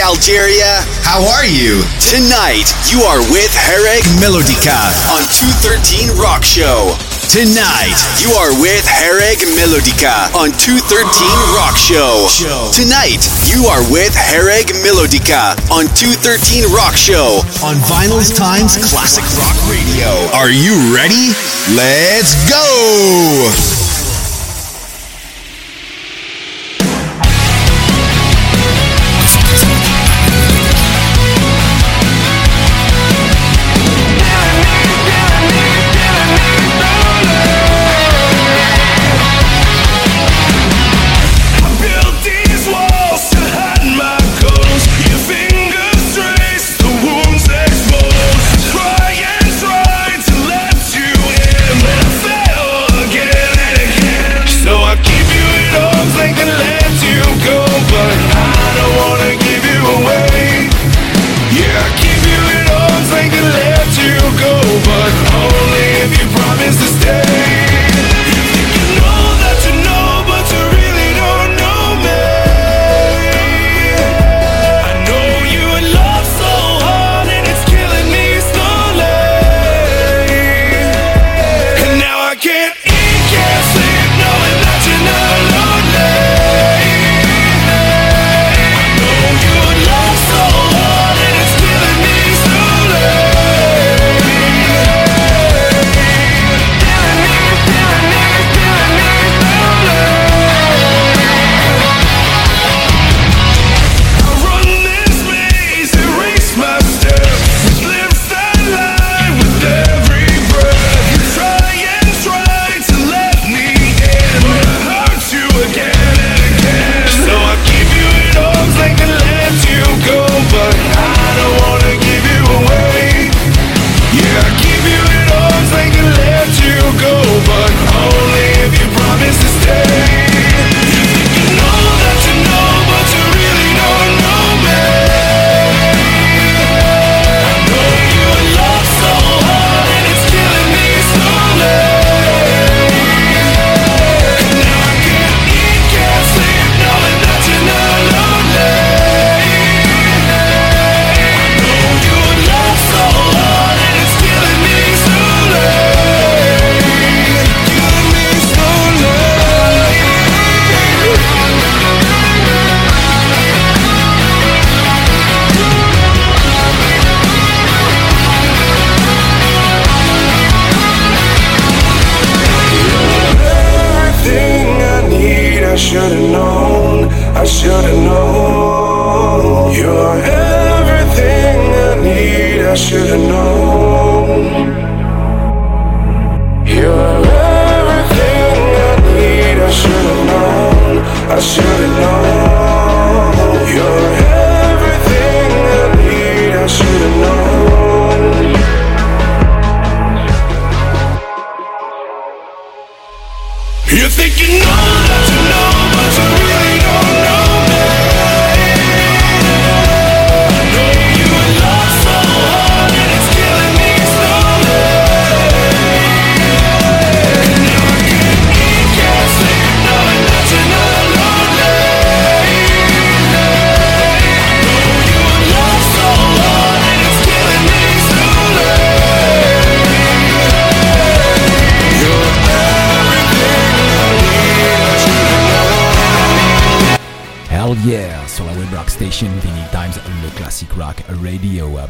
Algeria. How are you? Tonight, you are with Herek Melodica on 213 Rock Show. Tonight, you are with Hereg Melodica on 213 Rock Show. Tonight, you are with Hereg Melodica on 213 Rock Show on Vinyl's Times Classic Rock Radio. Are you ready? Let's go!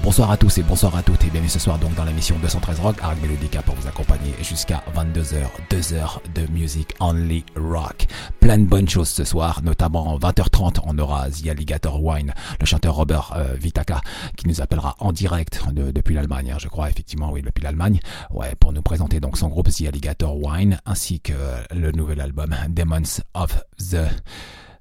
Bonsoir à tous et bonsoir à toutes et bienvenue ce soir donc dans l'émission 213 Rock, Arc Melodica pour vous accompagner jusqu'à 22h, 2h de music only rock. Plein de bonnes choses ce soir, notamment 20h30 on aura The Alligator Wine, le chanteur Robert euh, Vitaka qui nous appellera en direct depuis l'Allemagne, hein, je crois effectivement oui depuis l'Allemagne, ouais pour nous présenter donc son groupe The Alligator Wine ainsi que le nouvel album Demons of the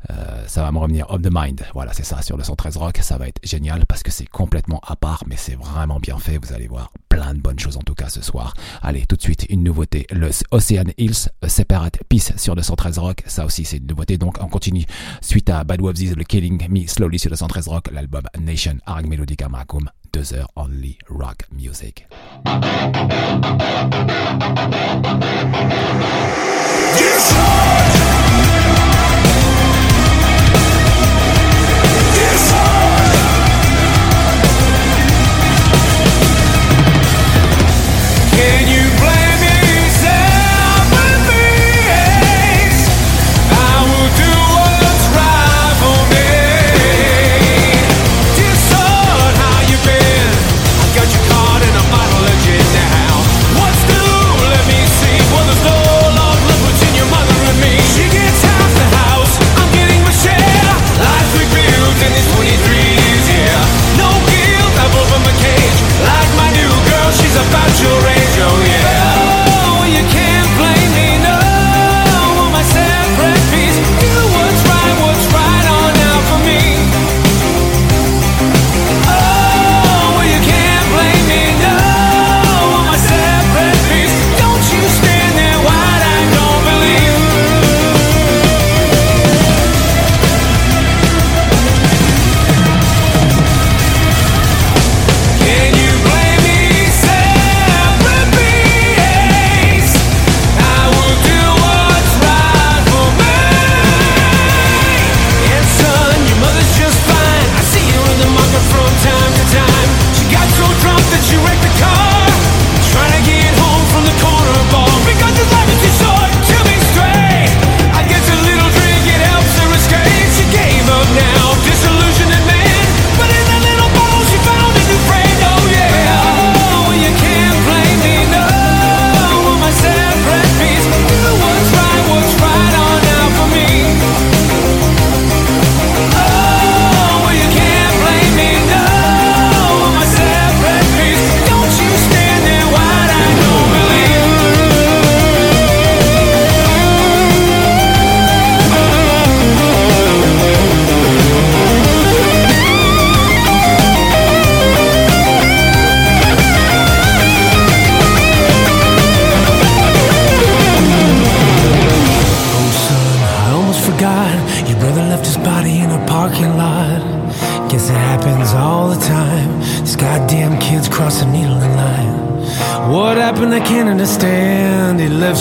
euh, ça va me revenir Of the Mind. Voilà, c'est ça, sur le 113 Rock. Ça va être génial parce que c'est complètement à part, mais c'est vraiment bien fait. Vous allez voir plein de bonnes choses en tout cas ce soir. Allez, tout de suite, une nouveauté. Le Ocean Hills Separate Peace sur le 113 Rock. Ça aussi, c'est une nouveauté. Donc, on continue suite à Bad Wolves le Killing Me Slowly sur le 113 Rock. L'album Nation Arg Melodica Macum. 2 heures only rock music. It's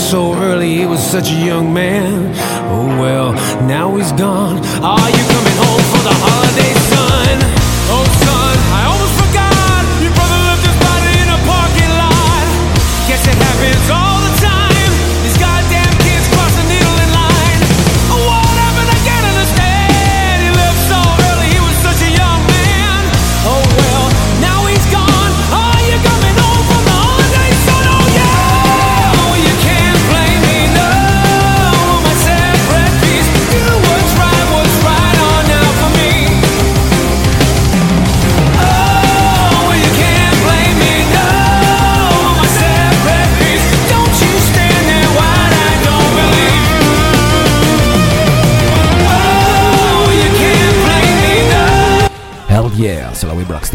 so early, he was such a young man. Oh well, now he's gone.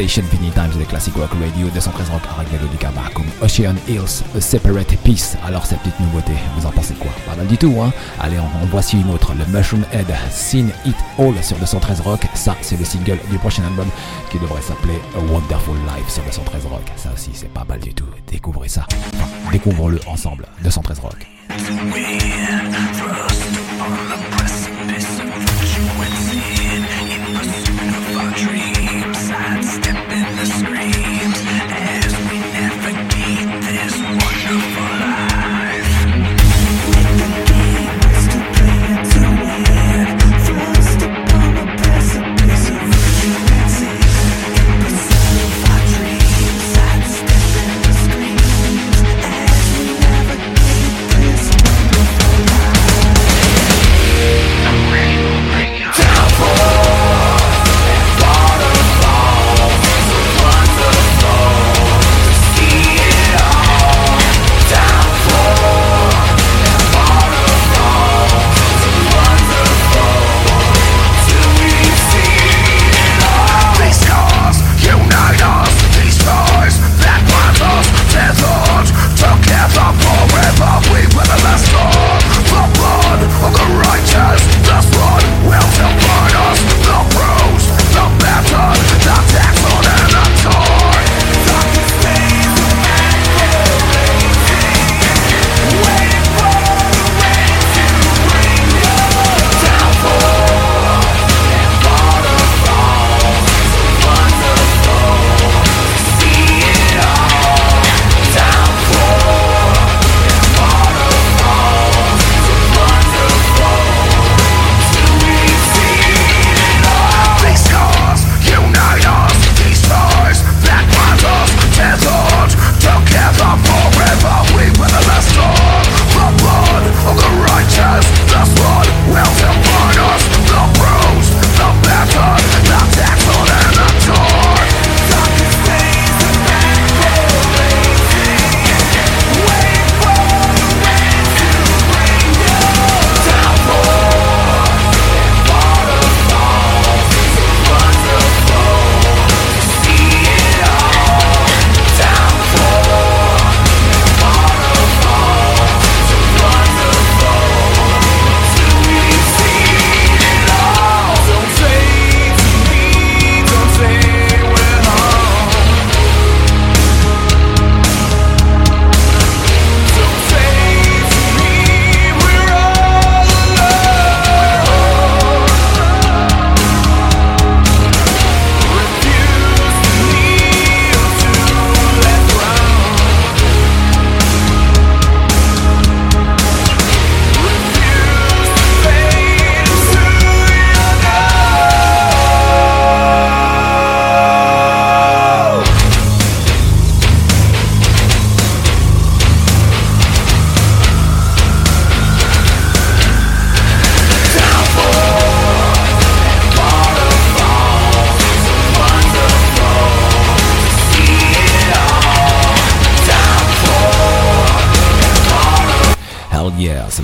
Station Times de Classic Rock Radio 213 Rock, Araguello du Ocean Hills, A Separate Peace. Alors cette petite nouveauté, vous en pensez quoi? Pas mal du tout, hein Allez, on en, voici une autre, le Mushroom Head Sin It All sur 213 Rock. Ça, c'est le single du prochain album qui devrait s'appeler Wonderful Life sur 213 Rock. Ça aussi, c'est pas mal du tout. Découvrez ça. Enfin, découvrons-le ensemble, 213 Rock.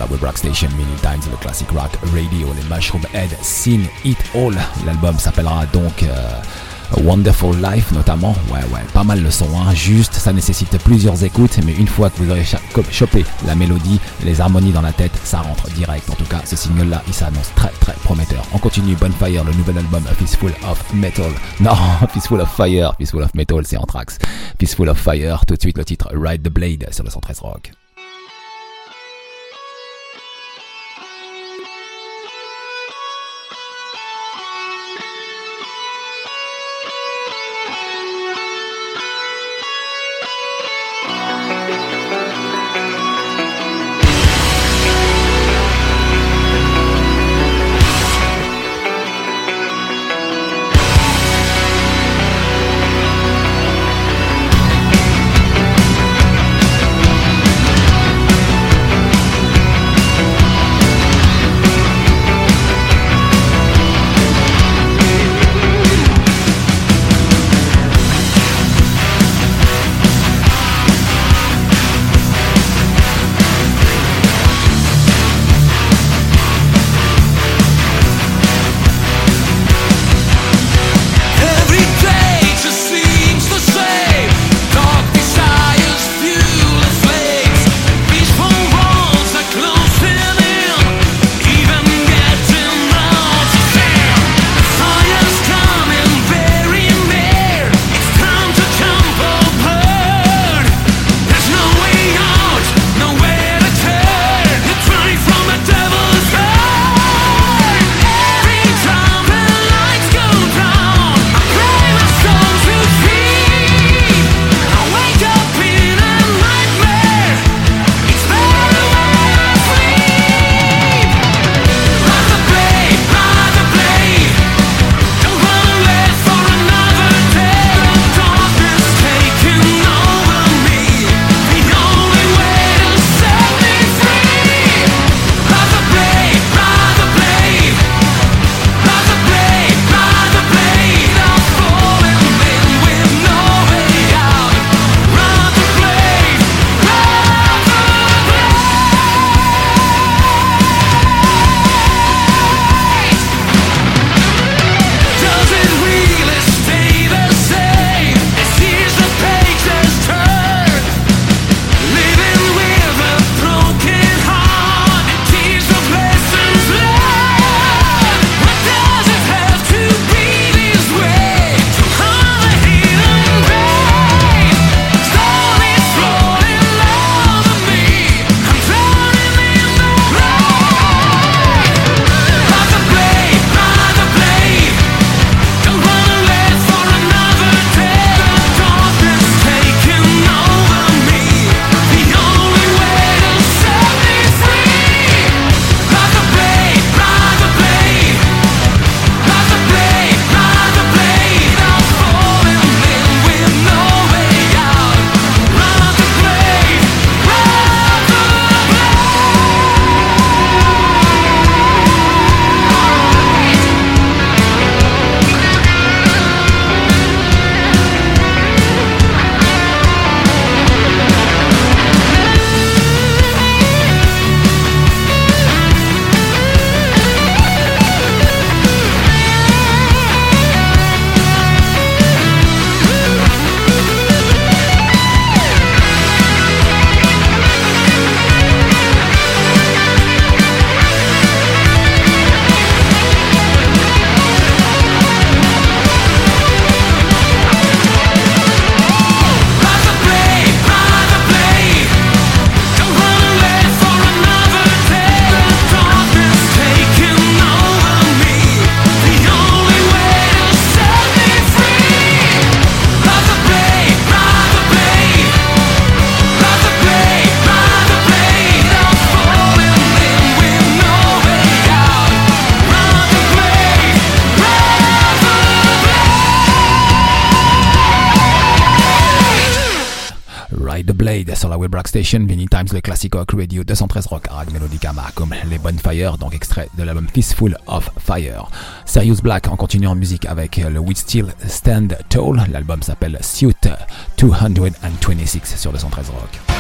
Web Rock Station many times, le classic rock radio, les Mushroom Head, Sing It All. L'album s'appellera donc euh, Wonderful Life notamment. Ouais, ouais, pas mal le son, hein. juste, ça nécessite plusieurs écoutes, mais une fois que vous aurez chopé la mélodie, les harmonies dans la tête, ça rentre direct. En tout cas, ce single-là, il s'annonce très très prometteur. On continue Bonfire, le nouvel album Fistful of Metal. Non, Fistful of Fire, Fistful of Metal, c'est en tracks. Fistful of Fire, tout de suite le titre Ride the Blade sur le 113 Rock. Many Times, le classique rock radio 213 rock, Rag Melodicama, comme les Bonfire, donc extrait de l'album Fistful of Fire. Serious Black en continuant en musique avec le We Still Stand Tall, l'album s'appelle Suit 226 sur 213 rock.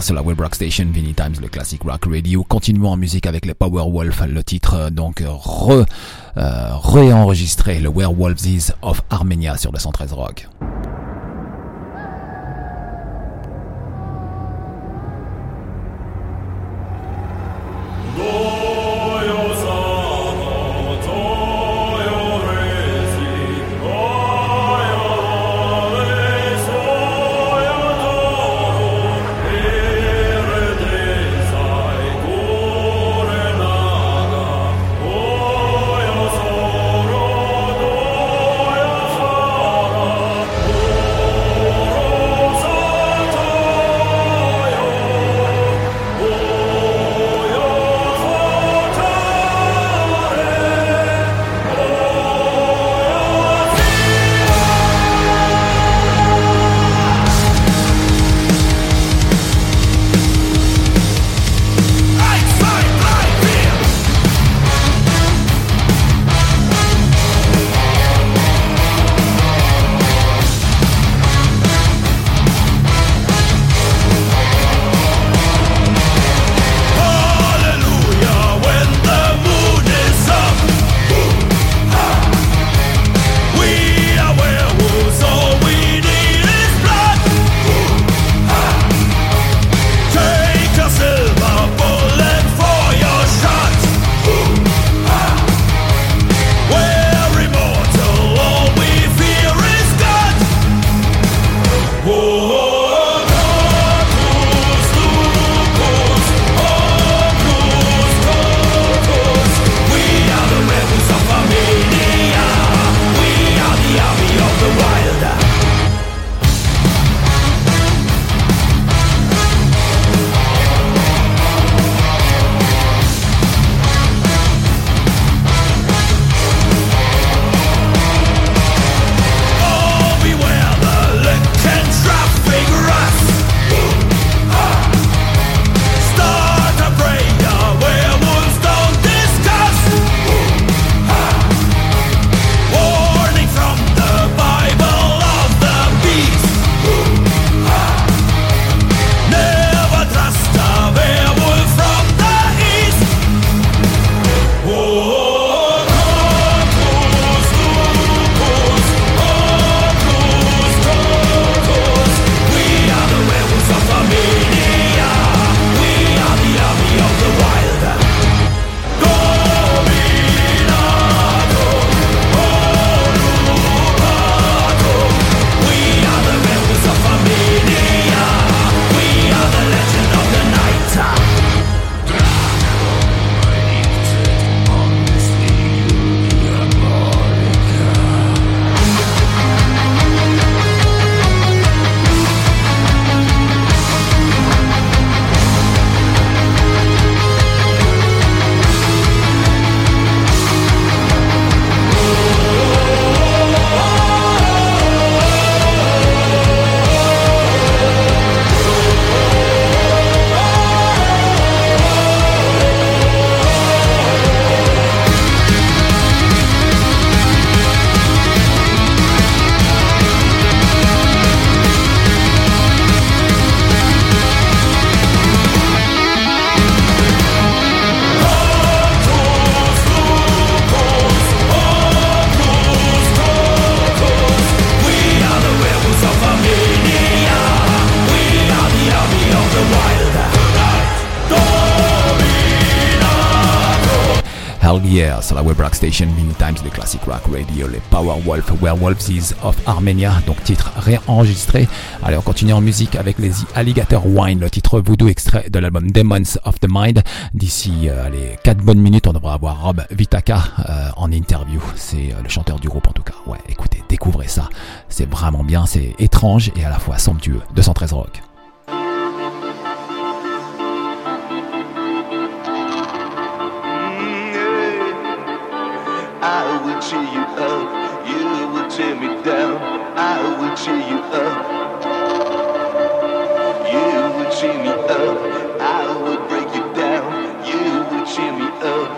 Sur la Web Rock Station, Vinny Times, le classic rock radio. Continuons en musique avec les Powerwolf, le titre euh, donc re, euh, réenregistré, le Werewolves of Armenia sur le 113 Rock. La Web Rock Station, Mini Times, les Classic Rock Radio, les Powerwolf, Werewolves of Armenia, donc titre réenregistré. Allez, on continue en musique avec les Alligator Wine, le titre voodoo extrait de l'album Demons of the Mind. D'ici euh, allez, 4 bonnes minutes, on devra avoir Rob Vitaka euh, en interview. C'est euh, le chanteur du groupe en tout cas. Ouais, écoutez, découvrez ça. C'est vraiment bien, c'est étrange et à la fois somptueux. 213 Rock. will cheer you up. You will tear me down. I will cheer you up. You will cheer me up. I will break you down. You will cheer me up.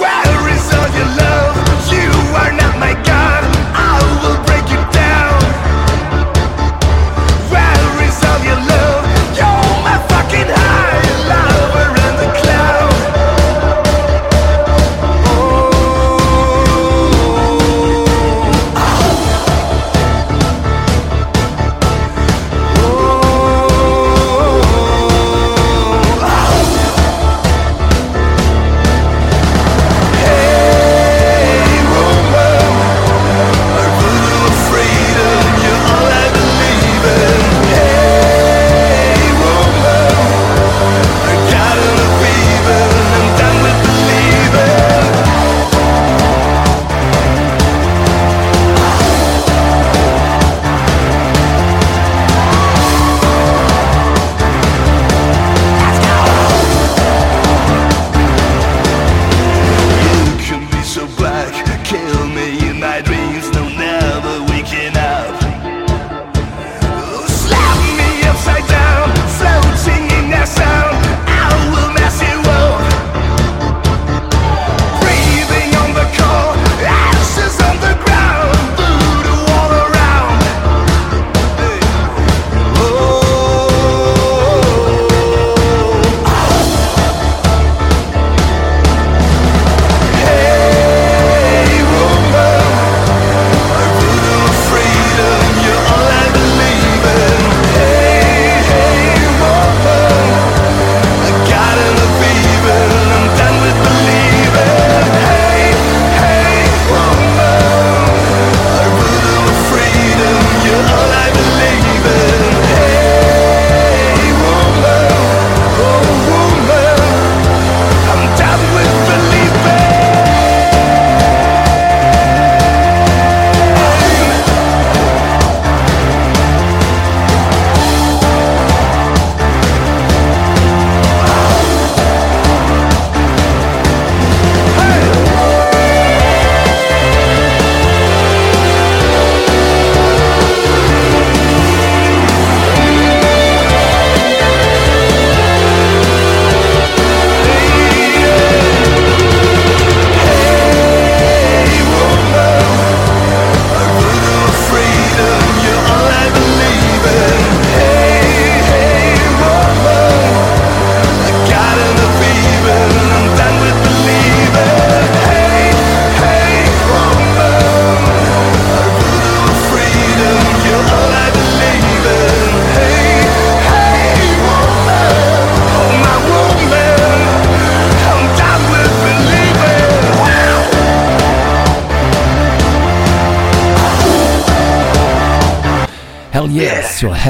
Where is all your love? You are not my God.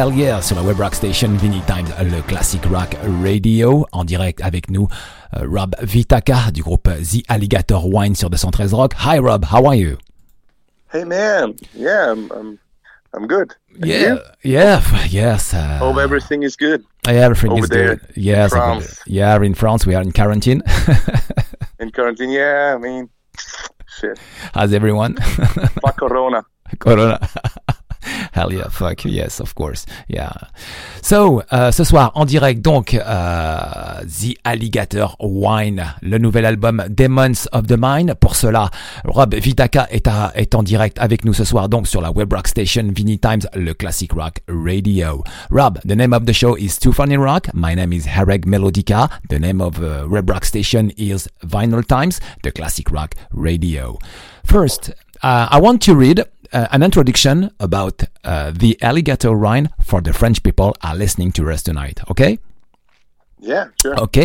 Hell Yeah, sur la web rock station Vinny Times, le classic rock radio, en direct avec nous, euh, Rob Vitaka du groupe The Alligator Wine sur 213 Rock. Hi Rob, how are you? Hey man, yeah, I'm I'm, I'm good. And Yeah, you? yeah, yes. Uh, Hope everything is good everything over is there good. Yes, France. yeah, in France. We are in quarantine, in quarantine. Yeah, I mean, shit, as everyone? fuck Corona. Corona. Yeah, fuck yes, of course, yeah. So, euh, ce soir en direct donc euh, The Alligator Wine, le nouvel album Demons of the Mind. Pour cela, Rob Vitaka est en direct avec nous ce soir donc sur la web rock station Vinny Times, le classic rock radio. Rob, the name of the show is Too Funny Rock. My name is Hareg Melodica. The name of uh, web rock station is Vinyl Times, the classic rock radio. First, uh, I want to read uh, an introduction about uh, the alligator wine for the French people are listening to us tonight. Okay? Yeah, sure. Ok.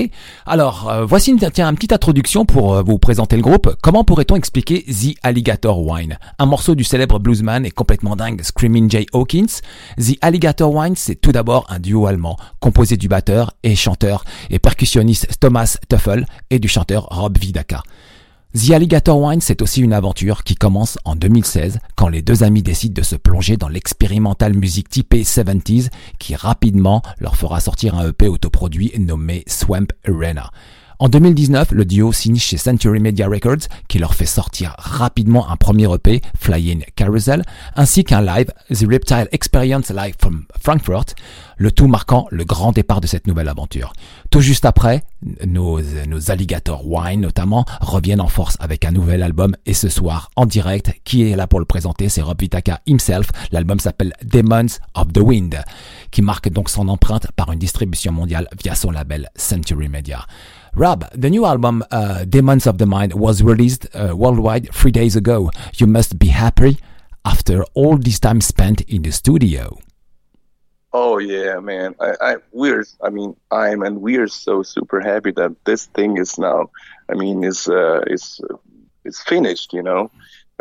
Alors, euh, voici une, tiens, une petite introduction pour euh, vous présenter le groupe. Comment pourrait-on expliquer The Alligator Wine Un morceau du célèbre bluesman et complètement dingue Screaming Jay Hawkins. The Alligator Wine, c'est tout d'abord un duo allemand, composé du batteur et chanteur et percussionniste Thomas Tuffel et du chanteur Rob Vidaka. The Alligator Wine, c'est aussi une aventure qui commence en 2016 quand les deux amis décident de se plonger dans l'expérimentale musique typée 70s qui rapidement leur fera sortir un EP autoproduit nommé Swamp Arena. En 2019, le duo signe chez Century Media Records qui leur fait sortir rapidement un premier EP, Flying Carousel, ainsi qu'un live, The Reptile Experience Live from Frankfurt, le tout marquant le grand départ de cette nouvelle aventure. Tout juste après, nos, nos Alligator Wine notamment reviennent en force avec un nouvel album et ce soir en direct, qui est là pour le présenter, c'est Rob Vitaka himself. L'album s'appelle Demons of the Wind, qui marque donc son empreinte par une distribution mondiale via son label Century Media. Rob, the new album uh, Demons of the Mind was released uh, worldwide three days ago. You must be happy after all this time spent in the studio. Oh yeah, man. I, I we're I mean I'm and we're so super happy that this thing is now I mean is uh is is finished, you know.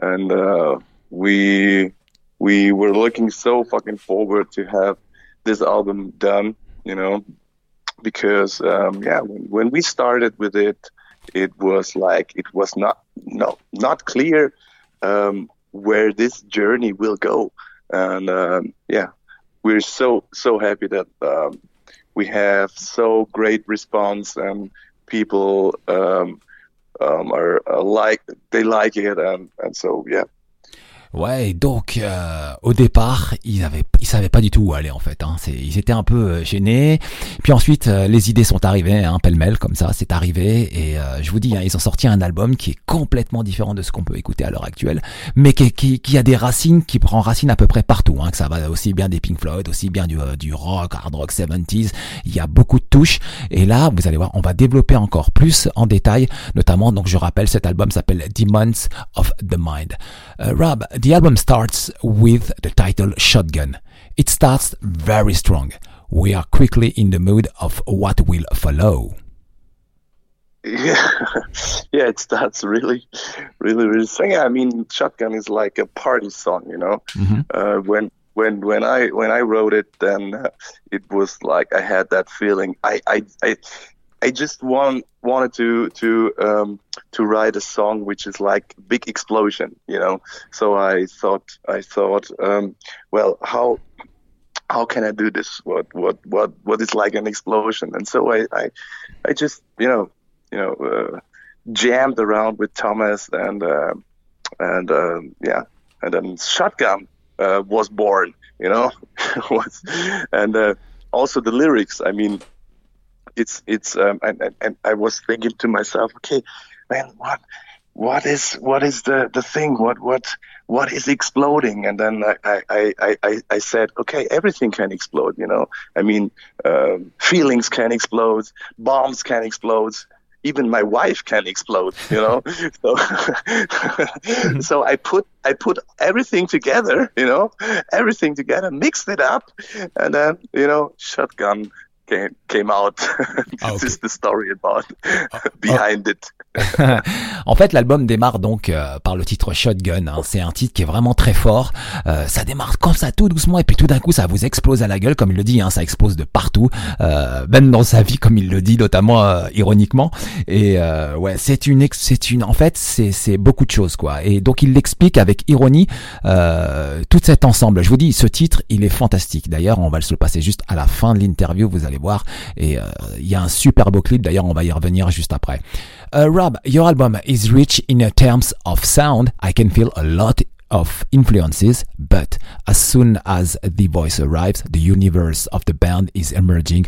And uh we we were looking so fucking forward to have this album done, you know, because um yeah, when, when we started with it it was like it was not no not clear um where this journey will go. And um yeah, we're so so happy that um, we have so great response and people um, um, are, are like they like it and and so yeah Ouais, donc euh, au départ, ils avaient, ils savaient pas du tout où aller en fait. Hein. Ils étaient un peu euh, gênés. Puis ensuite, euh, les idées sont arrivées, hein, pêle-mêle comme ça, c'est arrivé. Et euh, je vous dis, hein, ils ont sorti un album qui est complètement différent de ce qu'on peut écouter à l'heure actuelle, mais qui, qui, qui a des racines, qui prend racine à peu près partout. Hein, que ça va aussi bien des Pink Floyd, aussi bien du, euh, du rock, hard rock 70s. Il y a beaucoup de touches. Et là, vous allez voir, on va développer encore plus en détail, notamment. Donc, je rappelle, cet album s'appelle Demons of the Mind. Uh, Rob, the album starts with the title Shotgun. It starts very strong. We are quickly in the mood of what will follow. yeah yeah it starts really really really strong. I mean Shotgun is like a party song you know Mhm. uh, when when when I when I wrote it then uh, it was like I had that feeling I I I, I just want wanted to to um, to write a song which is like big explosion you know so I thought I thought um, well how how can I do this? What what what what is like an explosion? And so I I, I just you know you know uh, jammed around with Thomas and uh, and um, yeah and then Shotgun uh, was born. You know and uh, also the lyrics. I mean it's it's um, and, and I was thinking to myself, okay, man, what what is what is the the thing? What what what is exploding? And then I I I I, I said, okay, everything can explode. You know, I mean, um, feelings can explode, bombs can explode. Even my wife can explode, you know. so, so I put I put everything together, you know, everything together, mixed it up, and then you know, shotgun came came out. this Ah, okay. is the story about behind it. en fait, l'album démarre donc euh, par le titre Shotgun. hein. C'est un titre qui est vraiment très fort. Euh, ça démarre comme ça tout doucement et puis tout d'un coup ça vous explose à la gueule, comme il le dit. Hein, ça explose de partout, euh, même dans sa vie, comme il le dit, notamment euh, ironiquement. Et euh, ouais, c'est une, c'est une. En fait, c'est c'est beaucoup de choses quoi. Et donc il l'explique avec ironie euh, tout cet ensemble. Je vous dis, ce titre, il est fantastique. D'ailleurs, on va se le passer juste à la fin de l'interview. Vous allez voir. Et euh, il y a un super beau clip. D'ailleurs, on va y revenir juste après. Uh, Rob, your album is rich in terms of sound. I can feel a lot of influences, but as soon as the voice arrives, the universe of the band is emerging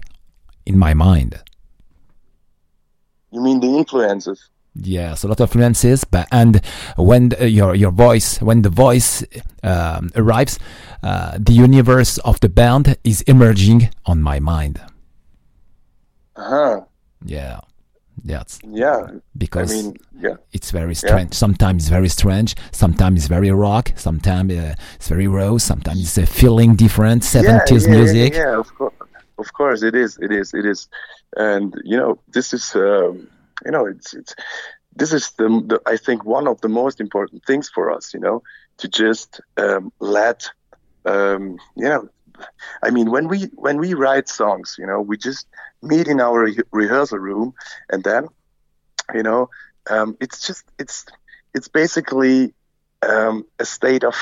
in my mind. You mean the influences? Yes, a lot of influences, but and when the, your your voice, when the voice um, arrives, uh, the universe of the band is emerging on my mind. Uh-huh. Yeah, that's Yeah. I because mean, yeah. it's very strange. Sometimes very strange. Sometimes very rock. Sometimes uh, it's very raw. Sometimes it's a feeling different. Seventies yeah, yeah, music. Yeah, yeah, of course, of course, it is, it is, it is, and you know, this is, um, you know, it's, it's, this is the, the, I think, one of the most important things for us, you know, to just um, let, um, you know, I mean, when we when we write songs, you know, we just meet in our re- rehearsal room, and then, you know, um, it's just it's it's basically um, a state of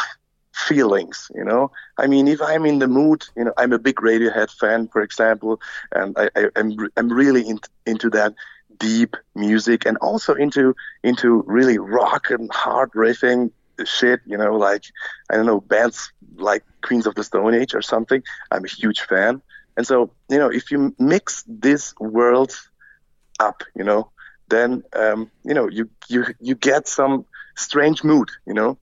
feelings, you know. I mean, if I'm in the mood, you know, I'm a big Radiohead fan, for example, and I, I, I'm I'm really in, into that deep music and also into into really rock and hard riffing shit, you know, like I don't know bands like Queens of the Stone Age or something. I'm a huge fan, and so you know, if you mix this world up, you know, then um, you know you you you get some strange mood, you know.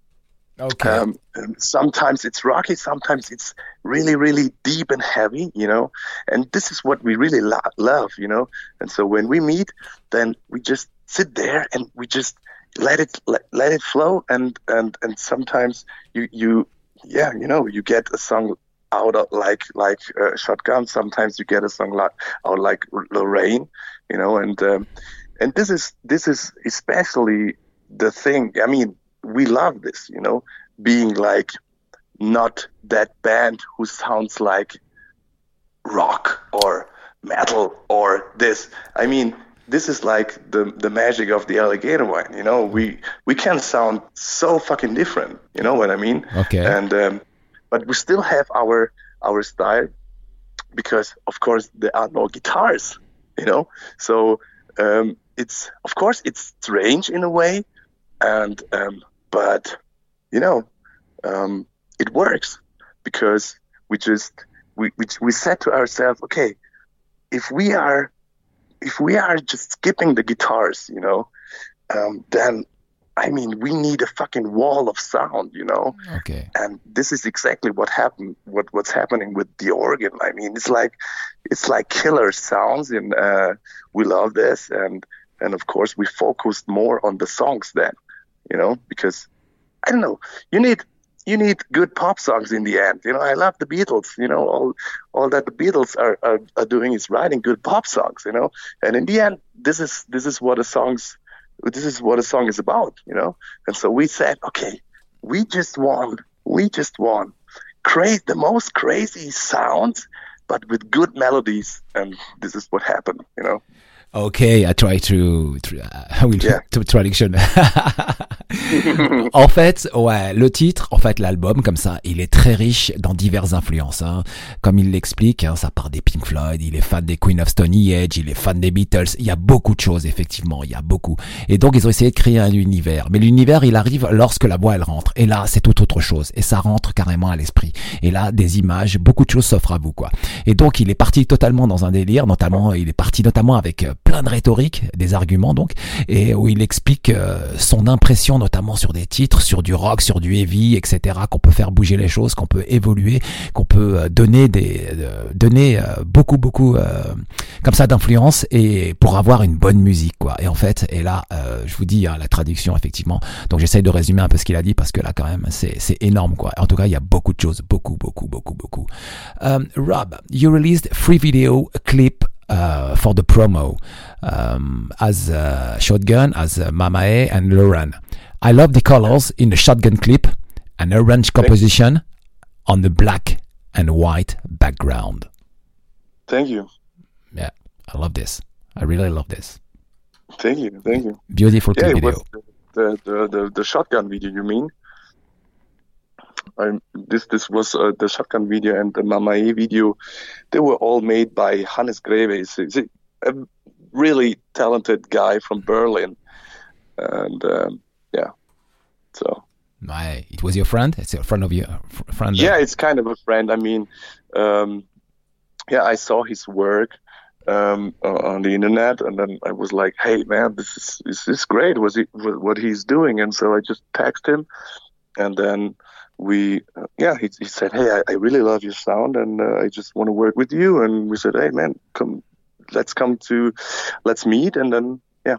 Okay. Um, um, sometimes it's rocky, sometimes it's really, really deep and heavy, you know. And this is what we really lo- love, you know. And so when we meet, then we just sit there and we just let it let, let it flow. And and and sometimes you you yeah, you know, you get a song out of like like uh, shotgun. Sometimes you get a song like out like Lorraine, you know. And um, and this is this is especially the thing. I mean, we love this, you know, being like not that band who sounds like rock or metal or this. I mean, this is like the the magic of the alligator wine, you know. We we can sound so fucking different, you know what I mean? Okay. And um, but we still have our our style because of course there are no guitars, you know. So um, it's of course it's strange in a way, and um, but you know um, it works because we just we, we we said to ourselves, okay, if we are if we are just skipping the guitars, you know, um, then I mean we need a fucking wall of sound, you know? Okay. and this is exactly what happened what what's happening with the organ. I mean it's like it's like killer sounds and uh, we love this. And and of course we focused more on the songs then you know because i don't know you need you need good pop songs in the end. You know i love the beatles you know all all that the beatles are, are, are doing is writing good pop songs you know. And in the end this is this is what a song's this is what a song is about you know. And so we said okay we just want we just want crazy the most crazy sounds but with good melodies. And this is what happened you know Okay, I try to, to I will Yeah. to traduction. en fait, ouais, le titre, en fait, l'album comme ça, il est très riche dans diverses influences. Hein. Comme il l'explique, hein, ça part des Pink Floyd, il est fan des Queen of Stony Age, il est fan des Beatles. Il y a beaucoup de choses, effectivement, il y a beaucoup. Et donc, ils ont essayé de créer un univers. Mais l'univers, il arrive lorsque la voix elle rentre. Et là, c'est tout autre chose. Et ça rentre carrément à l'esprit. Et là, des images, beaucoup de choses s'offrent à vous, quoi. Et donc, il est parti totalement dans un délire, notamment, il est parti notamment avec euh, plein de rhétorique, des arguments donc, et où il explique euh, son impression notamment sur des titres, sur du rock, sur du heavy, etc. Qu'on peut faire bouger les choses, qu'on peut évoluer, qu'on peut euh, donner des, euh, donner beaucoup beaucoup comme ça d'influence et pour avoir une bonne musique quoi. Et en fait, et là, je vous dis hein, la traduction effectivement. Donc j'essaye de résumer un peu ce qu'il a dit parce que là quand même c'est c'est énorme quoi. En tout cas, il y a beaucoup de choses, beaucoup beaucoup beaucoup beaucoup. Um, Rob, you released free video clip uh, for the promo um, as uh, Shotgun, as uh, Mamae and Lauren. I love the colors in the Shotgun clip, an orange composition on the black and white background. Thank you. Yeah, I love this. I really love this. Thank you. Thank you. Beautiful Yeah, clip video. the, the, the, the shotgun video, you mean? I, this this was uh, the shotgun video and the Mamae video. They were all made by Hannes Greve. He's, a, really talented guy from Berlin, and um, yeah, so My, it was your friend? It's a friend of your fr- Friend yeah, it's kind of a friend. I mean, um, yeah, I saw his work um, on the internet, and then I was like, "Hey, man, this is this is great. Was he what he's doing?" And so I just texted him, and then we, uh, yeah, he, he said, "Hey, I, I really love your sound, and uh, I just want to work with you." And we said, "Hey, man, come, let's come to, let's meet," and then yeah,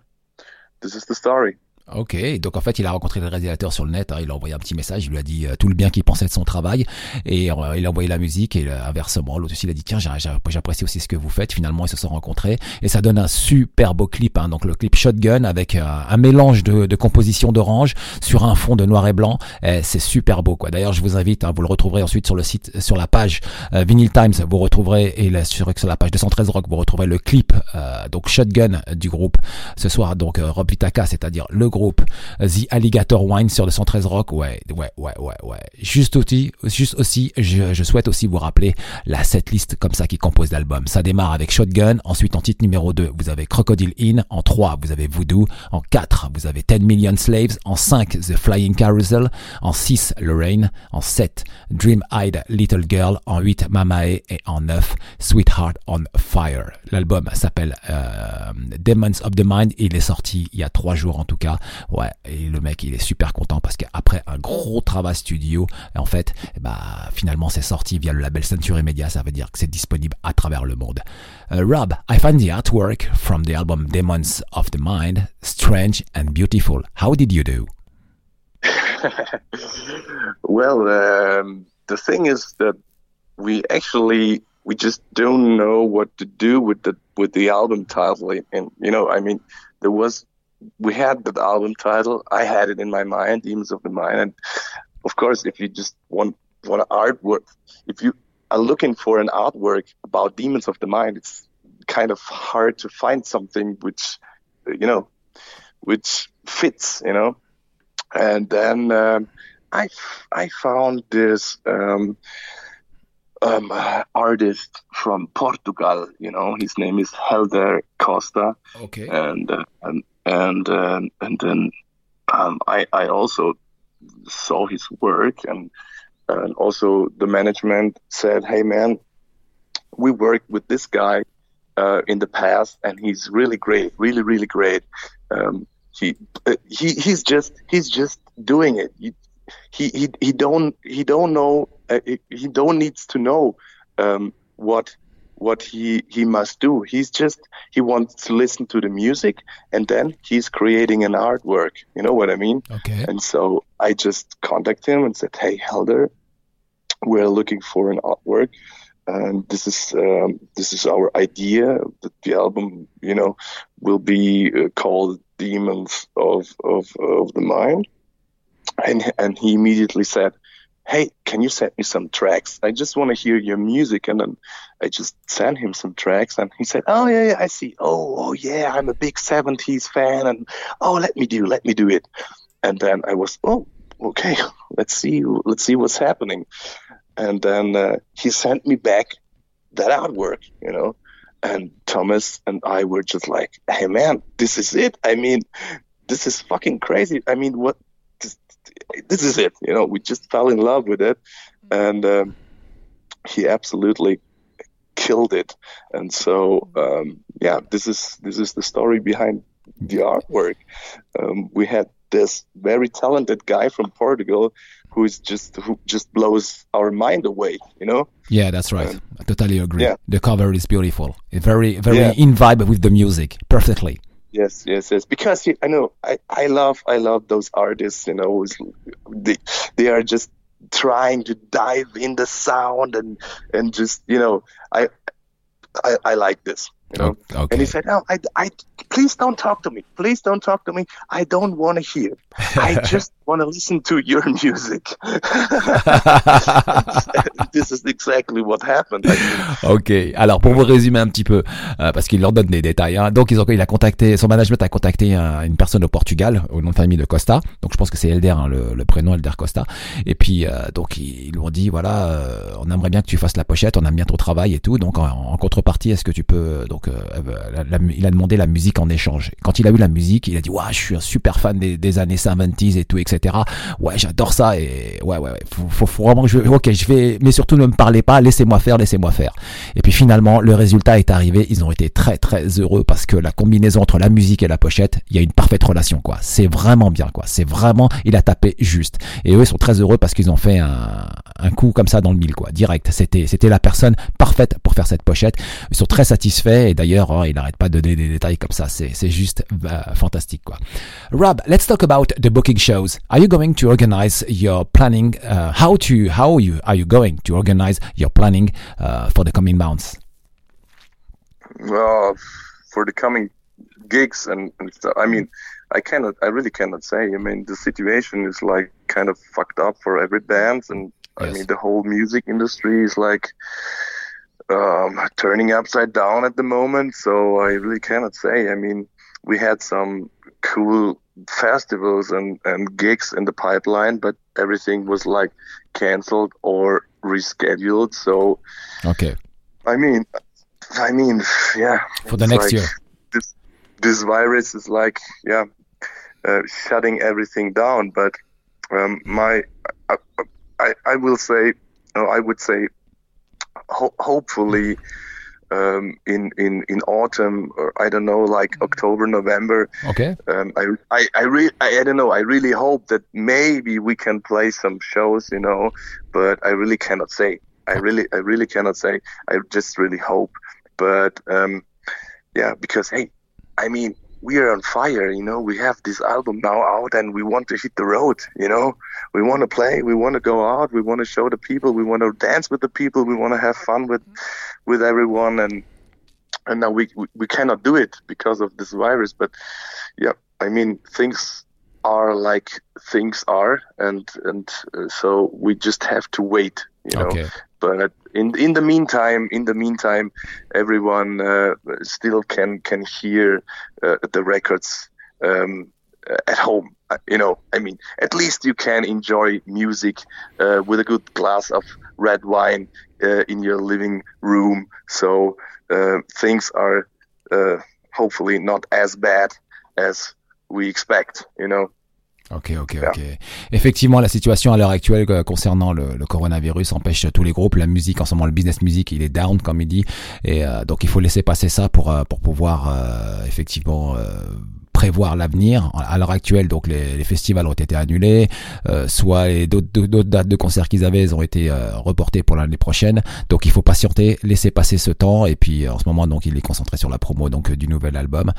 this is the story. Ok, donc en fait, il a rencontré le réalisateur sur le net, hein, il a envoyé un petit message, il lui a dit euh, tout le bien qu'il pensait de son travail, et euh, il a envoyé la musique, et euh, inversement, l'autre aussi, il a dit tiens, j'apprécie aussi ce que vous faites, finalement, ils se sont rencontrés, et ça donne un super beau clip, hein, donc le clip Shotgun, avec euh, un mélange de, de composition d'orange sur un fond de noir et blanc, et c'est super beau, quoi. D'ailleurs, je vous invite, hein, vous le retrouverez ensuite sur le site, sur la page euh, Vinyl Times, vous retrouverez, et là, sur, la page 213 Rock, vous retrouverez le clip, euh, donc Shotgun du groupe, ce soir, donc Rob Vitaka, c'est-à-dire le groupe euh, The Alligator Wine sur le 113 Rock, ouais, ouais, ouais, ouais, ouais. Juste aussi, juste aussi, je, je souhaite aussi vous rappeler la setlist comme ça qui compose l'album. Ça démarre avec Shotgun, ensuite en titre numéro 2, vous avez Crocodile Inn, en 3, vous avez Voodoo, en 4, vous avez 10 Million Slaves, en 5, The Flying Carousel, en 6, Lorraine, en 7, Dream Eyed Little Girl, en 8, Mamae, et en 9, Sweetheart on Fire. L'album s'appelle euh, Demons of the Mind, il est sorti il y a 3 jours en tout cas. Ouais, et le mec il est super content parce qu'après un gros travail studio, en fait, eh bah, finalement c'est sorti via le label Century Media, ça veut dire que c'est disponible à travers le monde. Euh, Rob, I find the artwork from the album Demons of the Mind strange and beautiful. How did you do? Well, um, the thing is that we actually we just don't know what to do with the with the album title. And you know, I mean, there was we had the album title. I had it in my mind, Demons of the Mind, and of course, if you just want want an artwork, if you are looking for an artwork about Demons of the Mind, it's kind of hard to find something which you know which fits. You know, and then. Um, I, I found this um, um, uh, artist from Portugal. You know, his name is Helder Costa, Okay. and uh, and and um, and then um, I I also saw his work, and and also the management said, "Hey, man, we worked with this guy uh, in the past, and he's really great, really really great. Um, he uh, he he's just he's just doing it. He he he don't he don't know uh, he, he don't needs to know um, what what he he must do. He's just he wants to listen to the music and then he's creating an artwork. You know what I mean? Okay. And so I just contacted him and said, "Hey, Helder, we're looking for an artwork, and this is um, this is our idea. That the album, you know, will be uh, called Demons of of of the Mind." And and he immediately said, "Hey, can you send me some tracks? I just want to hear your music." And then I just sent him some tracks, and he said, "Oh yeah, yeah, I see. Oh, oh yeah, I'm a big '70s fan, and oh, let me do, let me do it." And then I was, "Oh, okay, let's see, let's see what's happening." And then uh, he sent me back that artwork, you know. And Thomas and I were just like, "Hey, man, this is it. I mean, this is fucking crazy. I mean, what? This, this is it. You know, we just fell in love with it, and um, he absolutely killed it. And so, um, yeah, this is this is the story behind the artwork. Um, we had this very talented guy from Portugal who is just who just blows our mind away. You know. Yeah, that's right. I totally agree. yeah. The cover is beautiful. Very, very Yeah. in vibe with the music. Perfectly. Yes, yes, yes. Because I know I, I love I love those artists. You know, they they are just trying to dive in the sound and and just you know I I, I like this. You know? Okay. And he said, "No, I, I, please don't talk to me. Please don't talk to me. I don't want to hear. I just want to listen to your music." this is exactly what happened. Ok, alors pour vous résumer un petit peu, euh, parce qu'il leur donne des détails, hein. donc ils ont, il a contacté, son management a contacté un- une personne au Portugal, au nom de famille de Costa, donc je pense que c'est Elder, hein, le, le prénom Elder Costa, et puis euh, donc ils, ils lui ont dit, voilà, euh, on aimerait bien que tu fasses la pochette, on aime bien ton travail et tout, donc en, en contrepartie, est-ce que tu peux, donc euh, la- la- il a demandé la musique en échange. Quand il a eu la musique, il a dit, ouais, je suis un super fan des, années 70s et tout, etc. Ouais, j'adore ça, et ouais, ouais, ouais, faut, faut vraiment que je, ok, je vais, mais surtout ne me parlez pas, laissez-moi faire, laissez-moi faire. Et puis finalement, le résultat est arrivé. Ils ont été très très heureux parce que la combinaison entre la musique et la pochette, il y a une parfaite relation quoi. C'est vraiment bien quoi. C'est vraiment, il a tapé juste. Et eux ils sont très heureux parce qu'ils ont fait un, un coup comme ça dans le mille quoi, direct. C'était c'était la personne parfaite pour faire cette pochette. Ils sont très satisfaits et d'ailleurs hein, il n'arrête pas de donner des détails comme ça. C'est c'est juste bah, fantastique quoi. Rob, let's talk about the booking shows. Are you going to organize your planning? Uh, how to how you are you going to organize your planning uh, for the coming months? well, for the coming gigs and, and stuff. I mean, I cannot, I really cannot say. I mean, the situation is like kind of fucked up for every band, and I mean, the whole music industry is like um, turning upside down at the moment. So I really cannot say. I mean, we had some cool festivals and, and gigs in the pipeline, but everything was like canceled or rescheduled. So Okay. I mean, I mean, yeah. For the next like year. This this virus is like, yeah, uh, shutting everything down. But um, my, I, I, I will say, no, I would say, ho- hopefully. Um, in, in, in autumn or I don't know like October November Okay. um, I I I, re- I I don't know. I really hope that maybe we can play some shows, you know, but I really cannot say. I really I really cannot say. I just really hope. But um, yeah, because hey, I mean, we are on fire, you know. We have this album now out, and we want to hit the road, you know. We want to play. We want to go out. We want to show the people. We want to dance with the people. We want to have fun with with everyone, and and now we, we we cannot do it because of this virus. But yeah, I mean things are like things are, and and uh, so we just have to wait, you know. Okay. But in in the meantime, in the meantime, everyone uh, still can can hear uh, the records um, at home. Uh, You know, I mean, at least you can enjoy music uh, with a good glass of red wine uh, in your living room. So uh, things are uh, hopefully not as bad as we expect. You know. Ok, ok, ok. Effectivement, la situation à l'heure actuelle euh, concernant le, le coronavirus empêche tous les groupes. La musique, en ce moment, le business music, il est down, comme il dit. Et euh, donc, il faut laisser passer ça pour, euh, pour pouvoir euh, effectivement euh, prévoir l'avenir. À l'heure actuelle, donc les, les festivals ont été annulés, euh, soit d'autres dates de concerts qu'ils avaient ont été euh, reportées pour l'année prochaine. Donc il faut patienter, laisser passer ce temps et puis euh, en ce moment donc il est concentré sur la promo donc du nouvel album,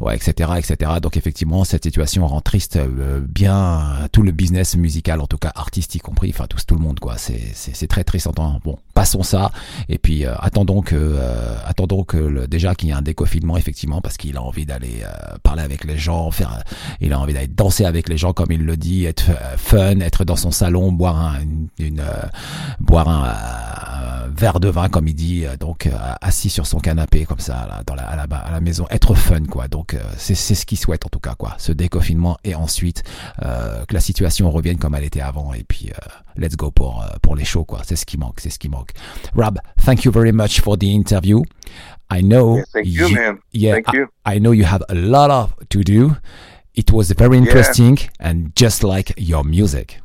ouais, etc., etc. Donc effectivement cette situation rend triste euh, bien tout le business musical, en tout cas artistique compris, enfin tout tout le monde quoi. C'est très triste temps. Bon, passons ça et puis euh, attendons que euh, attendons que le, déjà qu'il y ait un déconfinement effectivement parce qu'il a envie d'aller parler avec les gens, faire, il a envie d'aller danser avec les gens comme il le dit, être euh, fun, être dans son salon, boire un, une, euh, boire un, verre de vin comme il dit, euh, donc assis sur son canapé comme ça là, dans la, à, la, à la maison, être fun quoi. Donc c'est c'est ce qu'il souhaite en tout cas quoi, ce déconfinement et ensuite euh, que la situation revienne comme elle était avant. Et puis euh, let's go pour euh, pour les shows quoi. C'est ce qui manque, c'est ce qui manque. Rob, thank you very much for the interview. I know. Yeah, thank you, man. Yeah, Thank I- you. I know you have a lot of to do. It was very interesting and just like your music.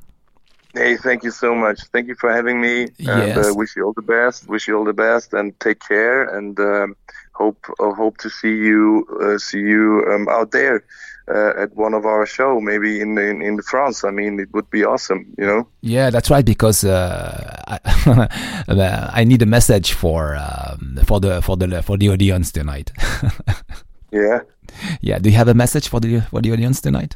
Hey, thank you so much. Thank you for having me. And Yes. uh, wish you all the best. Wish you all the best, and take care. And um, hope uh, hope to see you uh, see you um, out there uh, at one of our show, maybe in, in in France. I mean, it would be awesome. You know. Yeah, that's right. Because uh, I, I need a message for um, for the for the for the audience tonight. Yeah. yeah, do you have a message for the for the audience tonight?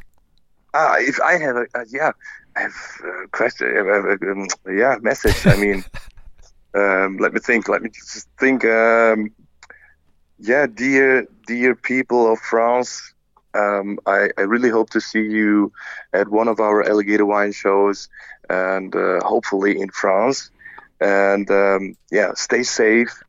Ah, if I have a uh, yeah, I have a question. Um, yeah, message. I mean, um, let me think. Let me just think. Um, yeah, dear, dear people of France, um, I, I, really hope to see you at one of our alligator wine shows, and uh, hopefully in France. And um, yeah, stay safe.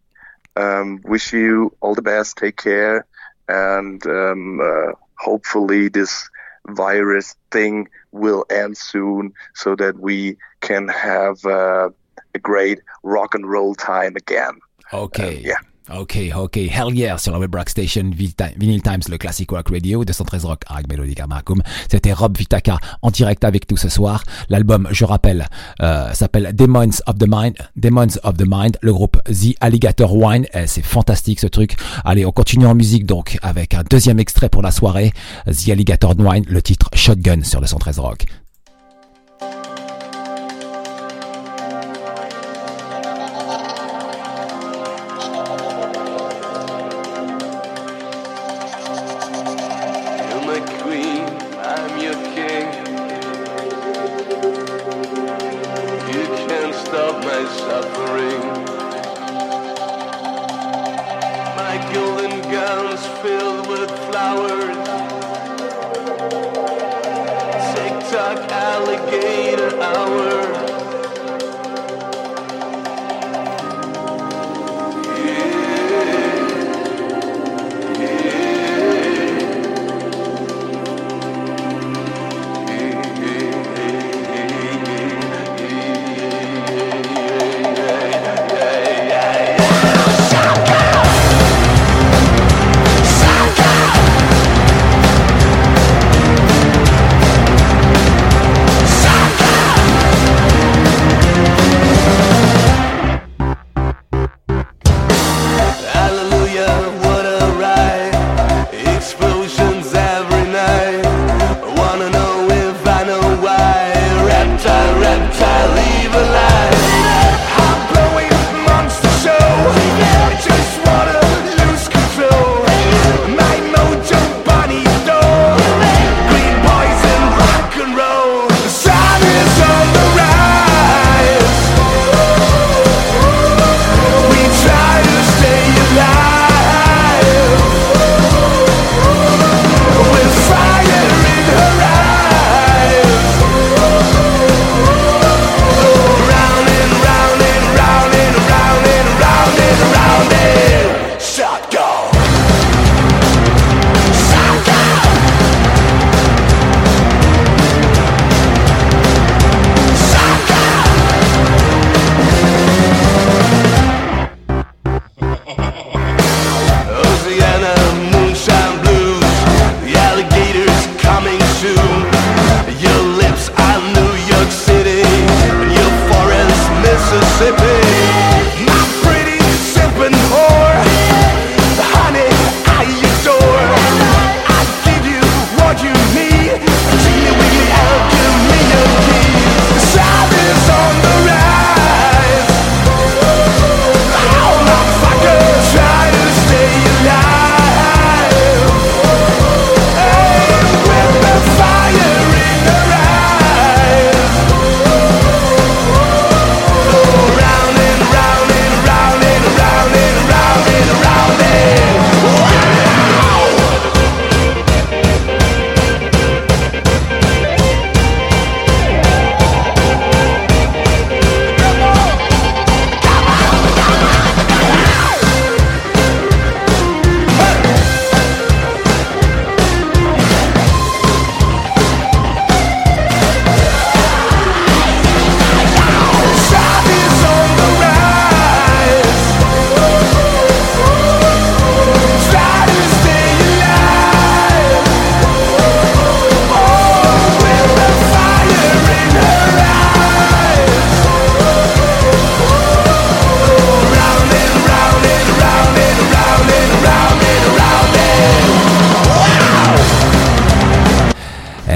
Um, wish you all the best. Take care, and um, uh, hopefully this virus thing will end soon, so that we can have uh, a great rock and roll time again. Okay. yeah. Ok, ok. Hell yeah sur la web rock station Vinyl Times, le classic rock radio, 213 rock avec Melodica Marcum. C'était Rob Vitaka en direct avec nous ce soir. L'album, je rappelle, euh, s'appelle Demons of the Mind. Demons of the Mind, le groupe The Alligator Wine. Eh, c'est fantastique ce truc. Allez, on continue en musique donc avec un deuxième extrait pour la soirée. The Alligator Wine, le titre Shotgun sur le 113 rock.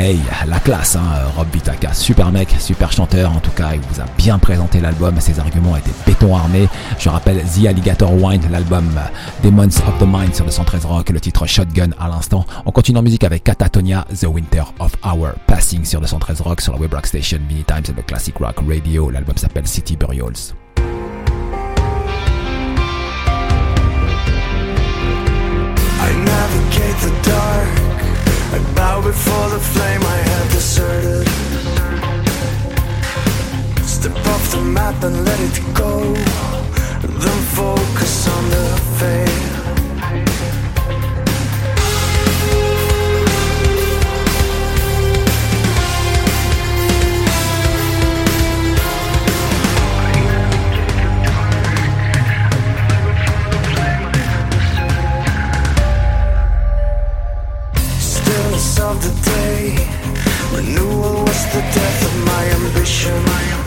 Hey, la classe, hein, Rob Vitaka, super mec, super chanteur, en tout cas, il vous a bien présenté l'album, ses arguments étaient béton armé. Je rappelle The Alligator Wine, l'album Demons of the Mind sur le 113 Rock, le titre Shotgun à l'instant. On continue en musique avec Catatonia, The Winter of Our Passing sur le 113 Rock, sur la Web Rock Station, Many Times et le Classic Rock Radio. L'album s'appelle City Burials. I bow before the flame I have deserted. Step off the map and let it go. Then focus on the fate. Of the day. Renewal was the death of my ambition. To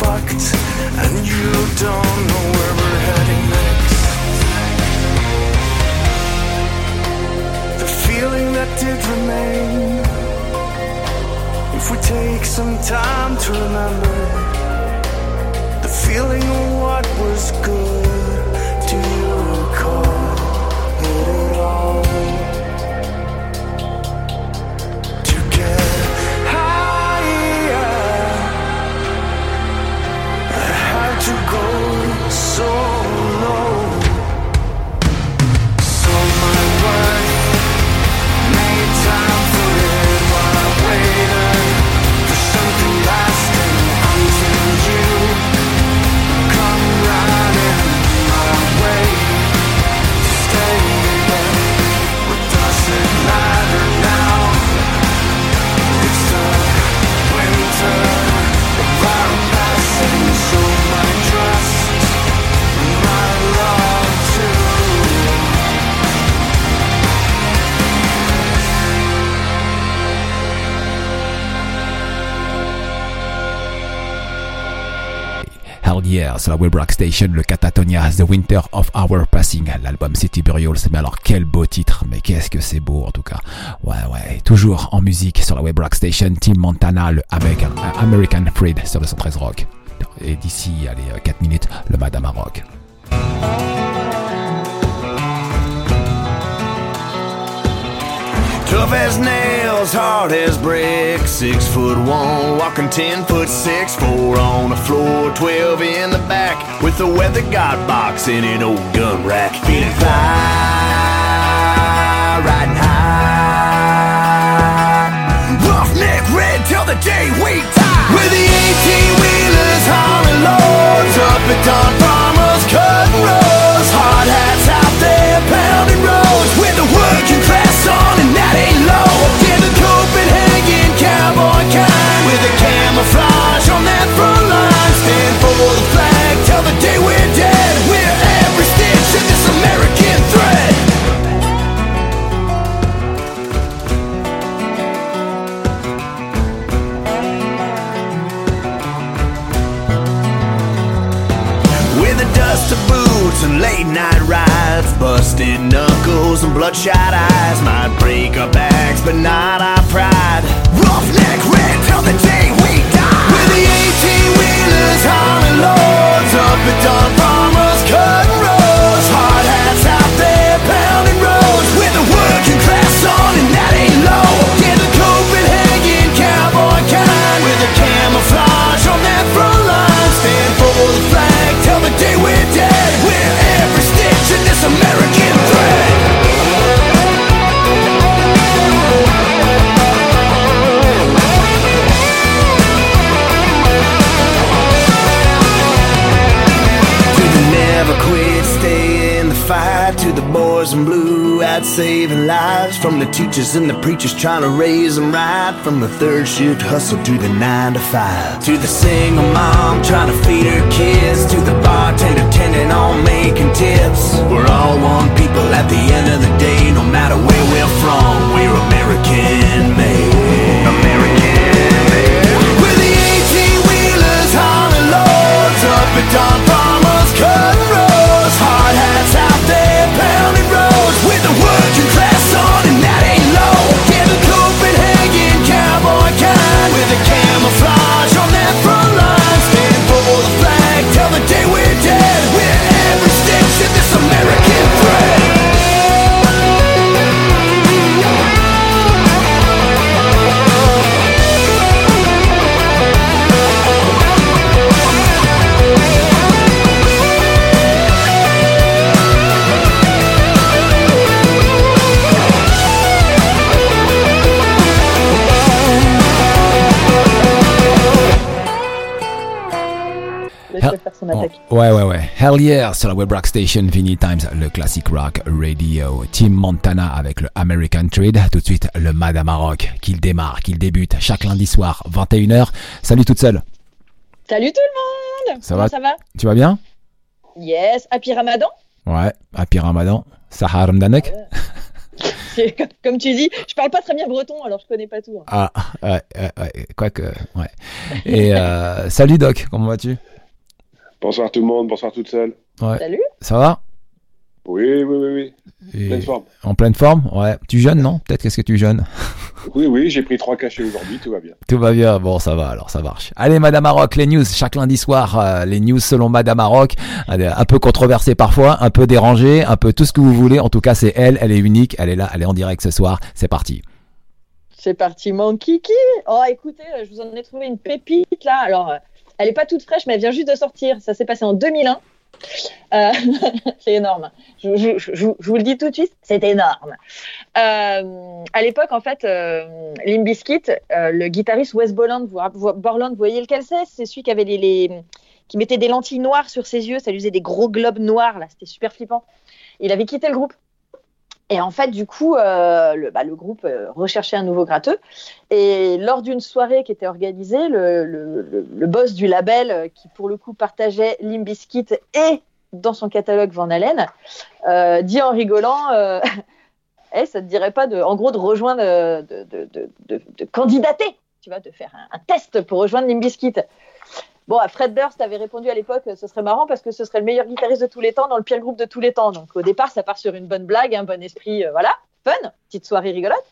fucked, and you don't know where we're heading next. The feeling that did remain, if we take some time to remember, the feeling of what was good. Sur la Web Rock Station, le Catatonia, The Winter of Our Passing, l'album City Burials. Mais alors, quel beau titre, mais qu'est-ce que c'est beau en tout cas. Ouais, ouais, toujours en musique sur la Web Rock Station, Team Montana le- avec American Freed sur le 113 Rock. Et d'ici, allez, 4 minutes, le Madame Rock. Tough as nails, hard as brick. Six foot one, walking ten foot six. Four on the floor, twelve in the back. With the weather god box in an old gun rack. Feeling fly, riding high. Roughneck red till the day we die. With the 18 wheelers hauling loads up at Don Farmer's cutting rows. Hard hats busted knuckles and bloodshot eyes might break our backs, but not our pride. Roughneck red till the day we die. With the 18 wheelers hauling loads up at Don saving lives. From the teachers and the preachers trying to raise them right. From the third shift hustle to the nine to five. To the single mom trying to feed her kids. To the bartender tending on making tips. We're all one people at the end of the day. No matter where we're from, we're American made. American made. We're the 18 wheelers hauling loads up at Don Hell yeah sur la Web Rock Station, Vinny Times, le Classic Rock Radio. Team Montana avec le American Trade. Tout de suite, le Madame Rock, qu'il démarre, qu'il débute chaque lundi soir, 21h. Salut toute seule. Salut tout le monde Ça Comment va ça va? Tu vas bien? Yes, Happy Ramadan Ouais, happy Ramadan. Sahar Ramadak C'est comme, comme tu dis, je parle pas très bien breton, alors je connais pas tout. hein. Ah, ouais, ouais, ouais, quoique, ouais. Et euh, salut Doc, comment vas-tu? Bonsoir tout le monde, bonsoir toute seule. Ouais, Salut ça va? Oui, oui, oui, oui. Et- Pleine forme. En pleine forme? Ouais. Tu jeûnes, non? Peut-être qu'est-ce que tu jeûnes? Oui, oui, j'ai pris trois cachets aujourd'hui, tout va bien. Tout va bien, bon ça va alors, ça marche. Allez Madame Maroc, les news, chaque lundi soir, euh, les news selon Madame Maroc, un peu controversées parfois, un peu dérangées, un peu tout ce que vous voulez, en tout cas c'est elle, elle est unique, elle est là, elle est en direct ce soir, c'est parti. C'est parti, mon kiki Oh, écoutez, je vous en ai trouvé une pépite là. Alors, euh, elle est pas toute fraîche, mais elle vient juste de sortir. Ça s'est passé en 2001. Euh, c'est énorme. Je, vous le dis tout de suite, c'est énorme. Euh, à l'époque, en fait, euh, Limp Bizkit, euh, le guitariste Wes Borland, vous, Borland, voyez lequel c'est C'est celui qui qui mettait des lentilles noires sur ses yeux. Ça lui faisait des gros globes noirs. Là, c'était super flippant. Il avait quitté le groupe. Et en fait, du coup, euh, le, bah, le groupe euh, recherchait un nouveau gratteux. Et lors d'une soirée qui était organisée, le, boss du label, euh, qui pour le coup partageait Limp Bizkit et dans son catalogue Van Halen, dit en rigolant euh, Eh, ça te dirait pas de, en gros, de rejoindre, de, candidater, tu vois, de faire un, un test pour rejoindre Limp Bizkit. Bon, Fred Durst avait répondu à l'époque, euh, ce serait marrant parce que ce serait le meilleur guitariste de tous les temps dans le pire groupe de tous les temps. Donc au départ, ça part sur une bonne blague, un bon esprit, euh, voilà, fun, petite soirée rigolote.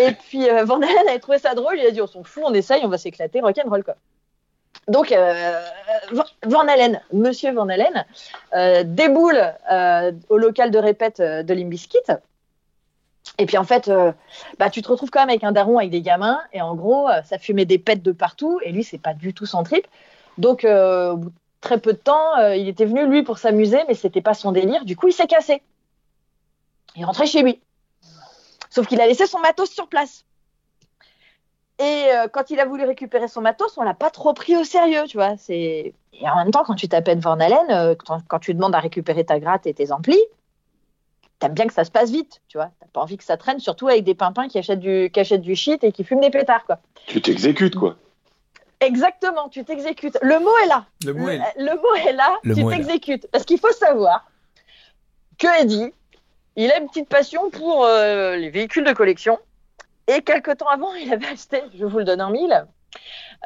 Et puis euh, Van Halen avait trouvé ça drôle, il a dit on s'en fout, on essaye, on va s'éclater, rock'n'roll quoi. Donc Van- Halen, Monsieur Van Halen, déboule au local de répète de Limp Bizkit. Et puis en fait, euh, bah, tu te retrouves quand même avec un daron avec des gamins, et en gros, euh, ça fumait des pètes de partout, et lui, c'est pas du tout son trip. Donc, euh, au bout de très peu de temps, il était venu, lui, pour s'amuser, mais c'était pas son délire. Du coup, il s'est cassé. Il rentré chez lui. Sauf qu'il a laissé son matos sur place. Et quand il a voulu récupérer son matos, on l'a pas trop pris au sérieux, tu vois. Et en même temps, quand tu t'appelles Van Halen, quand tu demandes à récupérer ta gratte et tes amplis, t'aimes bien que ça se passe vite, tu vois. T'as pas envie que ça traîne, surtout avec des pimpins qui achètent du, qui achètent du shit et qui fument des pétards, quoi. Tu t'exécutes, quoi. Exactement, tu t'exécutes. Le mot est là. Le mot est là. Le mot est là, Le tu mot est là. t'exécutes. Parce qu'il faut savoir que Eddie, il a une petite passion pour euh, les véhicules de collection. Et quelque temps avant, il avait acheté, je vous le donne en mille,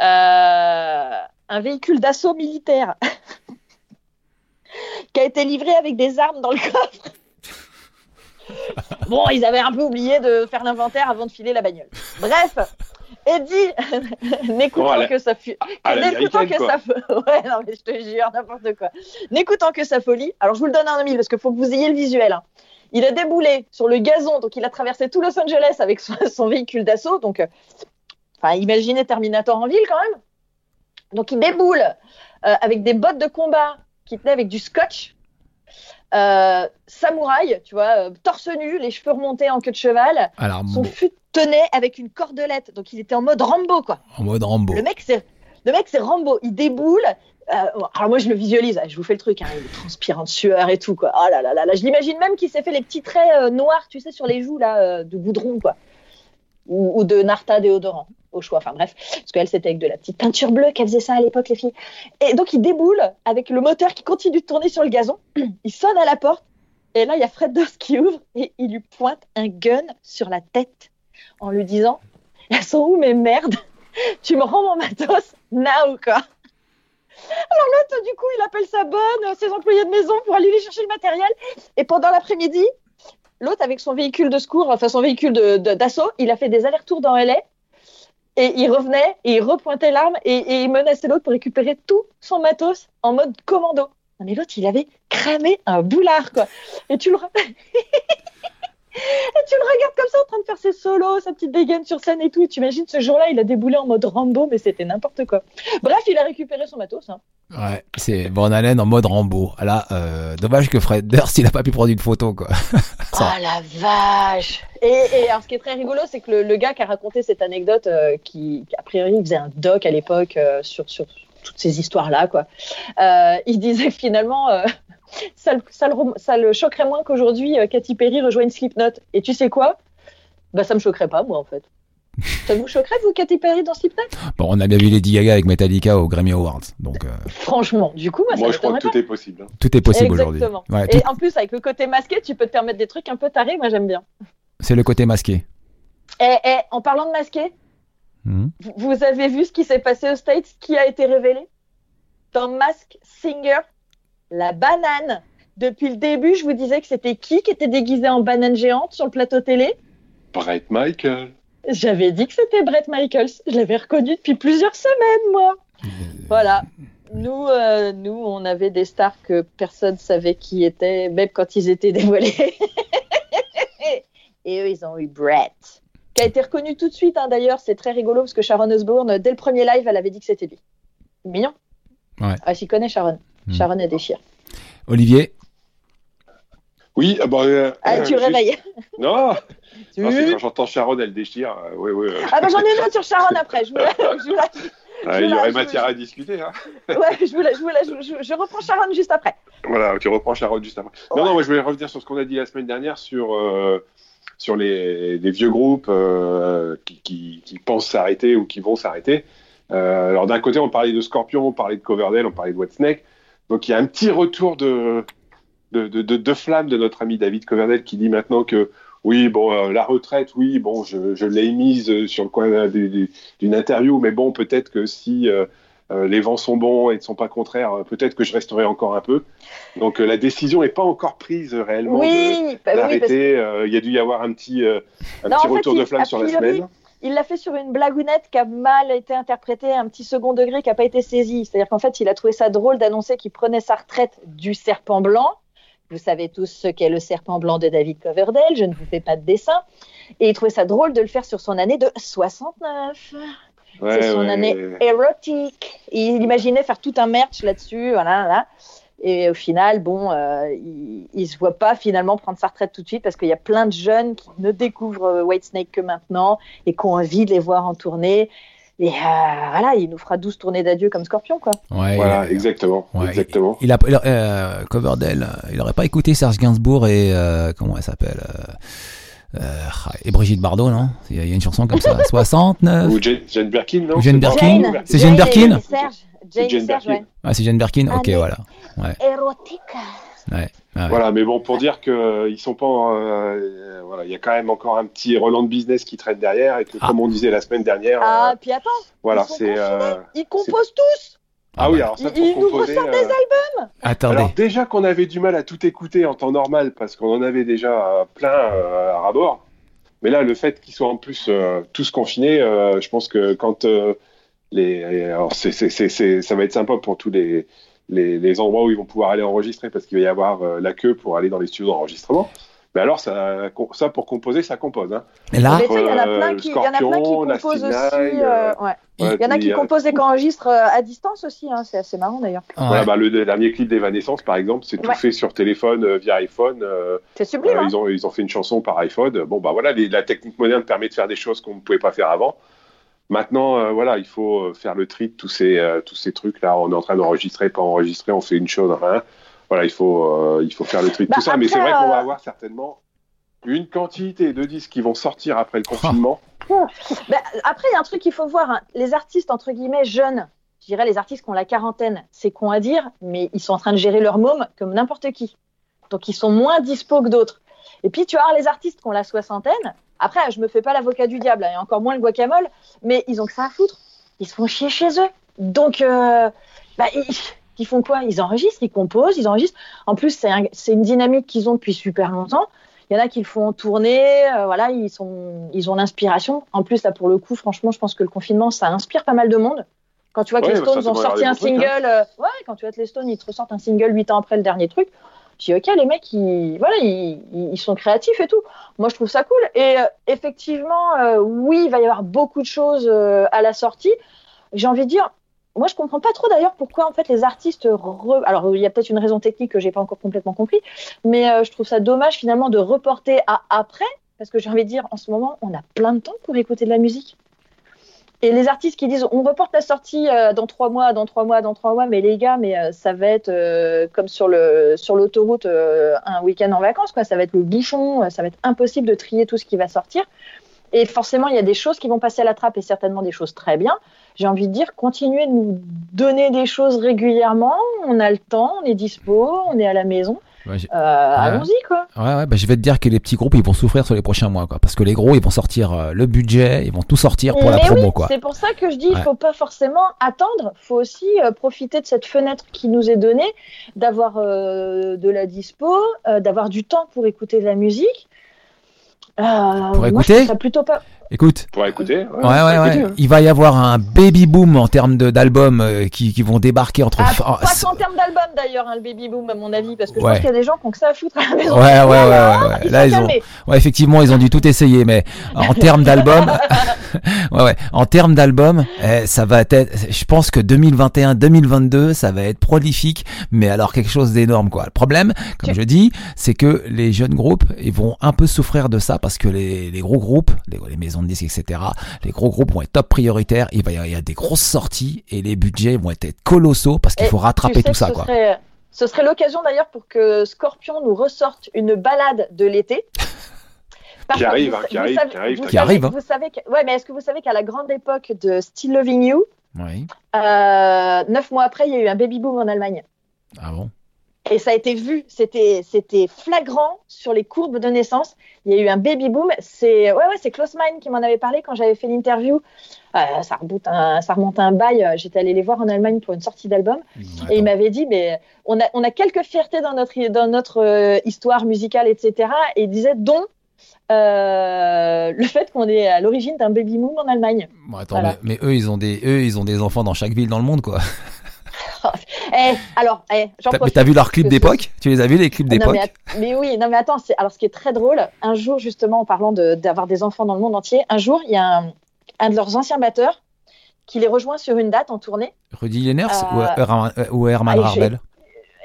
euh, un véhicule d'assaut militaire qui a été livré avec des armes dans le coffre. Bon, ils avaient un peu oublié de faire l'inventaire avant de filer la bagnole. Bref, Eddie, n'écoutant Oh, que ça fut, à la n'écoutant que ouais, non mais je te jure n'importe quoi. N'écoutant que sa folie. Alors je vous le donne en mille parce qu'il faut que vous ayez le visuel. hein. Il a déboulé sur le gazon, donc il a traversé tout Los Angeles avec son, son véhicule d'assaut. Donc, euh, enfin, imaginez Terminator en ville quand même. Donc il déboule euh, avec des bottes de combat qui tenaient avec du scotch. Euh, samouraï, tu vois, euh, torse nu, les cheveux remontés en queue de cheval. Alors, Son bon, fut tenait avec une cordelette, donc il était en mode Rambo, quoi. en mode Rambo. Le mec, c'est Le mec, c'est Rambo. Il déboule. Euh, alors moi, je le visualise. Je vous fais le truc. Hein, il est transpirant de sueur et tout. Quoi. Oh là là là là. Je l'imagine même qu'il s'est fait les petits traits euh, noirs, tu sais, sur les joues là, euh, de goudron, quoi. Ou, ou de Narta déodorant, au choix. Enfin bref, parce qu'elle, c'était avec de la petite peinture bleue qu'elle faisait ça à l'époque, les filles. Et donc, il déboule avec le moteur qui continue de tourner sur le gazon. Il sonne à la porte. Et là, il y a Fred Durst qui ouvre et il lui pointe un gun sur la tête en lui disant Elles sont où mes merdes? Tu me rends mon matos now, quoi. Alors l'autre, du coup, il appelle sa bonne, ses employés de maison pour aller lui chercher le matériel. Et pendant l'après-midi, l'autre, avec son véhicule de secours, enfin son véhicule d'assaut, il a fait des allers-retours dans LA. Et il revenait et il repointait l'arme et, il menaçait l'autre pour récupérer tout son matos en mode commando. Non, mais l'autre, il avait cramé un boulard, quoi. Et tu le, et tu le regardes comme ça en train de faire ses solos, sa petite dégaine sur scène et tout. Et tu imagines ce jour-là, il a déboulé en mode Rambo, mais c'était n'importe quoi. Bref, il a récupéré son matos. Hein. Ouais, c'est Van Halen en mode Rambo. Là, euh, dommage que Fred Durst, il a pas pu prendre une photo, quoi. Oh la vache et, et alors, ce qui est très rigolo, c'est que le, le gars qui a raconté cette anecdote, euh, qui, a priori faisait un doc à l'époque euh, sur, sur toutes ces histoires-là, quoi. Euh, il disait finalement, euh, ça, le- ça, le, ça le choquerait moins qu'aujourd'hui euh, Katy Perry rejoigne Slipknot. Et tu sais quoi? Bah ça me choquerait pas, moi, en fait. Ça vous choquerait, vous, Katy Perry dans Slipknot? Bon, on a bien vu Lady Gaga avec Metallica au Grammy Awards, donc euh, Franchement, du coup, moi, ça Moi, je crois que tout est possible. hein. tout est possible aujourd'hui. Exactement. Ouais, tout- Et en plus, avec le côté masqué, tu peux te permettre des trucs un peu tarés. Moi, j'aime bien. c'est le côté masqué. Et, et en parlant de masqué, vous- vous avez vu ce qui s'est passé aux States? Qui a été révélé? Dans Mask Singer, la banane. Depuis le début, je vous disais que c'était qui qui était déguisé en banane géante sur le plateau télé? Brett Michael. J'avais dit que c'était Brett Michaels. Je l'avais reconnu depuis plusieurs semaines, moi. Voilà. Nous, euh, nous, on avait des stars que personne savait qui étaient, même quand ils étaient dévoilés. Et eux, ils ont eu Brett, qui a été reconnu tout de suite. hein, D'ailleurs, c'est très rigolo parce que Sharon Osbourne, dès le premier live, elle avait dit que c'était lui. Mignon. Ouais. Ah, j'y connais Sharon. Hmm. Sharon, elle déchire. Olivier, Oui, ah bah, euh, Ah, tu le juste- réveilles. Non, Tu- non, c'est quand j'entends Sharon, elle déchire. euh, oui, oui. euh, Ah, bah, j'en ai une autre sur Sharon après. Je vous la- je vous la- ah, je il y aurait je- matière à discuter. Hein. ouais, je, vous la- je, vous la- je- reprends Sharon juste après. Voilà, tu reprends Sharon juste après. Non, non, moi je voulais revenir sur ce qu'on a dit la semaine dernière sur, euh, sur les, les vieux groupes euh, qui, qui, qui pensent s'arrêter ou qui vont s'arrêter. Euh, alors d'un côté, on parlait de Scorpion, on parlait de Coverdale, on parlait de Whitesnake. Donc il y a un petit retour de, de, de, de, de flamme de notre ami David Coverdale qui dit maintenant que oui, bon, euh, la retraite, oui, bon, je, je l'ai mise euh, sur le coin du- du- d'une interview, mais bon, peut-être que si euh, les vents sont bons et ne sont pas contraires, peut-être que je resterai encore un peu. Donc euh, la décision n'est pas encore prise réellement Oui, bah oui, d'arrêter. Il y a dû y avoir un petit, un Non, petit fait, retour de flamme sur la semaine. il l'a fait sur une blagounette qui a mal été interprétée, un petit second degré qui n'a pas été saisi. C'est-à-dire qu'en fait, il a trouvé ça drôle d'annoncer qu'il prenait sa retraite du serpent blanc. Vous savez tous ce qu'est le serpent blanc de David Coverdale, je ne vous fais pas de dessin. Et il trouvait ça drôle de le faire sur son année de 69. Ouais, C'est son ouais, année ouais. érotique. Il imaginait faire tout un merch là-dessus, voilà, voilà. Et au final, bon, euh, il, il se voit pas finalement prendre sa retraite tout de suite parce qu'il y a plein de jeunes qui ne découvrent euh, Whitesnake que maintenant et qui ont envie de les voir en tournée. Et euh, voilà, il nous fera 12 tournées d'adieu comme Scorpion, quoi. ouais, Voilà, il- exactement. ouais, exactement. Il a, il a- euh, Coverdale, euh, il aurait pas écouté Serge Gainsbourg et euh, comment elle s'appelle euh, euh, et Brigitte Bardot, non? Il y a une chanson comme ça, 69. Ou Jane, Jane Birkin, non? Ou Jane Birkin? Jane. C'est Jane Birkin? Serge. Jane, Jane Serge, Birkin. ouais. Ah, c'est Jane Birkin. Ok, Année. voilà. Ouais, Érotique. Ouais, ouais. Voilà, mais bon, pour dire que euh, ils sont pas, euh, euh, voilà, il y a quand même encore un petit Roland de business qui traîne derrière et que, Ah. comme on disait la semaine dernière, Ah, euh, puis attends, voilà, ils sont c'est. euh, ils composent tous. Ah oui, alors ça Ils- ils pour nous composer. ressortent des euh, Attendez. Alors déjà qu'on avait du mal à tout écouter en temps normal parce qu'on en avait déjà plein euh, à rabord. Mais là, le fait qu'ils soient en plus euh, tous confinés, euh, je pense que quand euh, les, alors c'est, c'est, c'est, c'est- ça va être sympa pour tous les, les, les endroits où ils vont pouvoir aller enregistrer parce qu'il va y avoir euh, la queue pour aller dans les studios d'enregistrement. Mais alors ça, ça pour composer, ça compose. Hein. Et là, il y en a euh, plein le qui, il y en a plein qui Scorpion, la composent aussi. Euh, ouais. Il y en a qui euh, composent et qui enregistrent euh, à distance aussi. Hein. C'est assez marrant d'ailleurs. Voilà, ouais. bah, le dernier clip d'Evanescence, par exemple, c'est tout Ouais. fait sur téléphone, euh, via iPhone. euh, C'est sublime. Euh, hein. ils, ont, ils ont fait une chanson par iPhone. Bon, bah voilà, les- la technique moderne permet de faire des choses qu'on ne pouvait pas faire avant. Maintenant, euh, voilà, il faut euh, faire le tri de tous ces, euh, tous ces trucs-là. On est en train d'enregistrer, pas enregistrer, on fait une chose, rien. Voilà, il faut, il faut faire le tri de Bah, tout ça. Mais c'est vrai qu'on va avoir certainement une quantité de disques qui vont sortir après le confinement. Bah, après, il y a un truc qu'il faut voir. hein. Les artistes, entre guillemets, jeunes, je dirais les artistes qui ont la quarantaine, c'est con à dire, mais ils sont en train de gérer leur môme comme n'importe qui. Donc, ils sont moins dispo que d'autres. Et puis, tu as les artistes qui ont la soixantaine. Après, je me fais pas l'avocat du diable, hein, et encore moins le guacamole, mais ils ont que ça à foutre. Ils se font chier chez eux. Donc, euh, bah, ils, ils font quoi? Ils enregistrent, ils composent, ils enregistrent. En plus, c'est un- c'est une dynamique qu'ils ont depuis super longtemps. Il y en a qui le font en tournée, euh, voilà, ils, sont, ils ont l'inspiration. En plus, là, pour le coup, franchement, je pense que le confinement, ça inspire pas mal de monde. Quand tu vois que Ouais, les bah, ça, Stones ça ont sorti un trucs, single, euh, ouais, quand tu vois que les Stones, ils te ressortent un single 8 ans après le dernier truc, ok, les mecs, ils, sont créatifs et tout. Moi, je trouve ça cool. Et euh, effectivement, euh, oui, il va y avoir beaucoup de choses euh, à la sortie. J'ai envie de dire, moi, je comprends pas trop d'ailleurs pourquoi en fait les artistes. re- Alors, il y a peut-être une raison technique que j'ai pas encore complètement compris, mais je trouve ça dommage finalement de reporter à après, parce que j'ai envie de dire, en ce moment, on a plein de temps pour écouter de la musique. Et les artistes qui disent on reporte la sortie euh, dans trois mois, dans trois mois, dans trois mois, mais les gars, mais euh, ça va être euh, comme sur le sur l'autoroute un week-end en vacances, quoi. Ça va être le bouchon, ça va être impossible de trier tout ce qui va sortir. Et forcément, il y a des choses qui vont passer à la trappe et certainement des choses très bien. J'ai envie de dire, continuez de nous donner des choses régulièrement. On a le temps, on est dispo, on est à la maison. Ouais, Euh, Allons-y, quoi. Ouais, ouais, bah, je vais te dire que les petits groupes, ils vont souffrir sur les prochains mois, quoi. Parce que les gros, ils vont sortir euh, le budget, ils vont tout sortir pour la Mais promo, oui, quoi. C'est pour ça que je dis, il faut pas forcément attendre. faut aussi euh, profiter de cette fenêtre qui nous est donnée, d'avoir de la dispo, d'avoir du temps pour écouter de la musique. Euh, moi, je écouter trouve ça plutôt pas. Écoute. Pour écouter. Ouais, ouais, ouais. Il va y avoir un baby boom en termes de- d'albums euh, qui, qui vont débarquer entre. Ah, pas qu'en termes d'album d'ailleurs, hein, le baby boom à mon avis, parce que je Ouais. pense qu'il y a des gens qui ont que ça à foutre à la maison. Ouais, ouais, ouais, ouais, Voilà, ouais. ils Là, ils ont, ouais, effectivement, ils ont dû tout essayer, mais en termes d'albums, ouais, ouais, en termes d'albums, eh, ça va être, je pense que 2021, 2022, ça va être prolifique, mais alors quelque chose d'énorme, quoi. Le problème, comme je dis, c'est que les jeunes groupes, ils vont un peu souffrir de ça parce que les, les gros groupes, les, les maisons disques, etc., les gros groupes vont être top prioritaires, il va y avoir il y a des grosses sorties et les budgets vont être colossaux parce qu'il faut rattraper tu sais tout ça, ce quoi. Serait, ce serait l'occasion d'ailleurs pour que Scorpion nous ressorte une balade de l'été. Qui arrive, vous hein, qui arrive, savez- qui arrive, vous qui savez- arrive, hein. Vous savez que, ouais, mais est-ce que vous savez qu'à la grande époque de Still Loving You, Oui. euh, neuf mois après, il y a eu un baby boom en Allemagne. Ah bon? Et ça a été vu, c'était c'était flagrant sur les courbes de naissance. Il y a eu un baby boom. C'est ouais ouais, c'est Klaus Meine qui m'en avait parlé quand j'avais fait l'interview. Euh, ça remonte un ça remonte un bail. euh, J'étais allée les voir en Allemagne pour une sortie d'album et il m'avait dit mais on a on a quelques fiertés dans notre dans notre euh, histoire musicale etc. Et il disait dont euh, le fait qu'on est à l'origine d'un baby boom en Allemagne. Bon, attends, Voilà. mais, mais eux, ils ont des, eux, ils ont des enfants dans chaque ville dans le monde, quoi. Eh, alors, eh, mais t'as vu leurs clips d'époque Tu les as vus les clips Ah d'époque mais, mais oui, non mais attends, alors ce qui est très drôle, un jour justement en parlant de- d'avoir des enfants dans le monde entier, un jour il y a un, un de leurs anciens batteurs qui les rejoint sur une date en tournée. Rudy Lenners ou, Euh, Herman, euh, ou Herman ah, Rarbel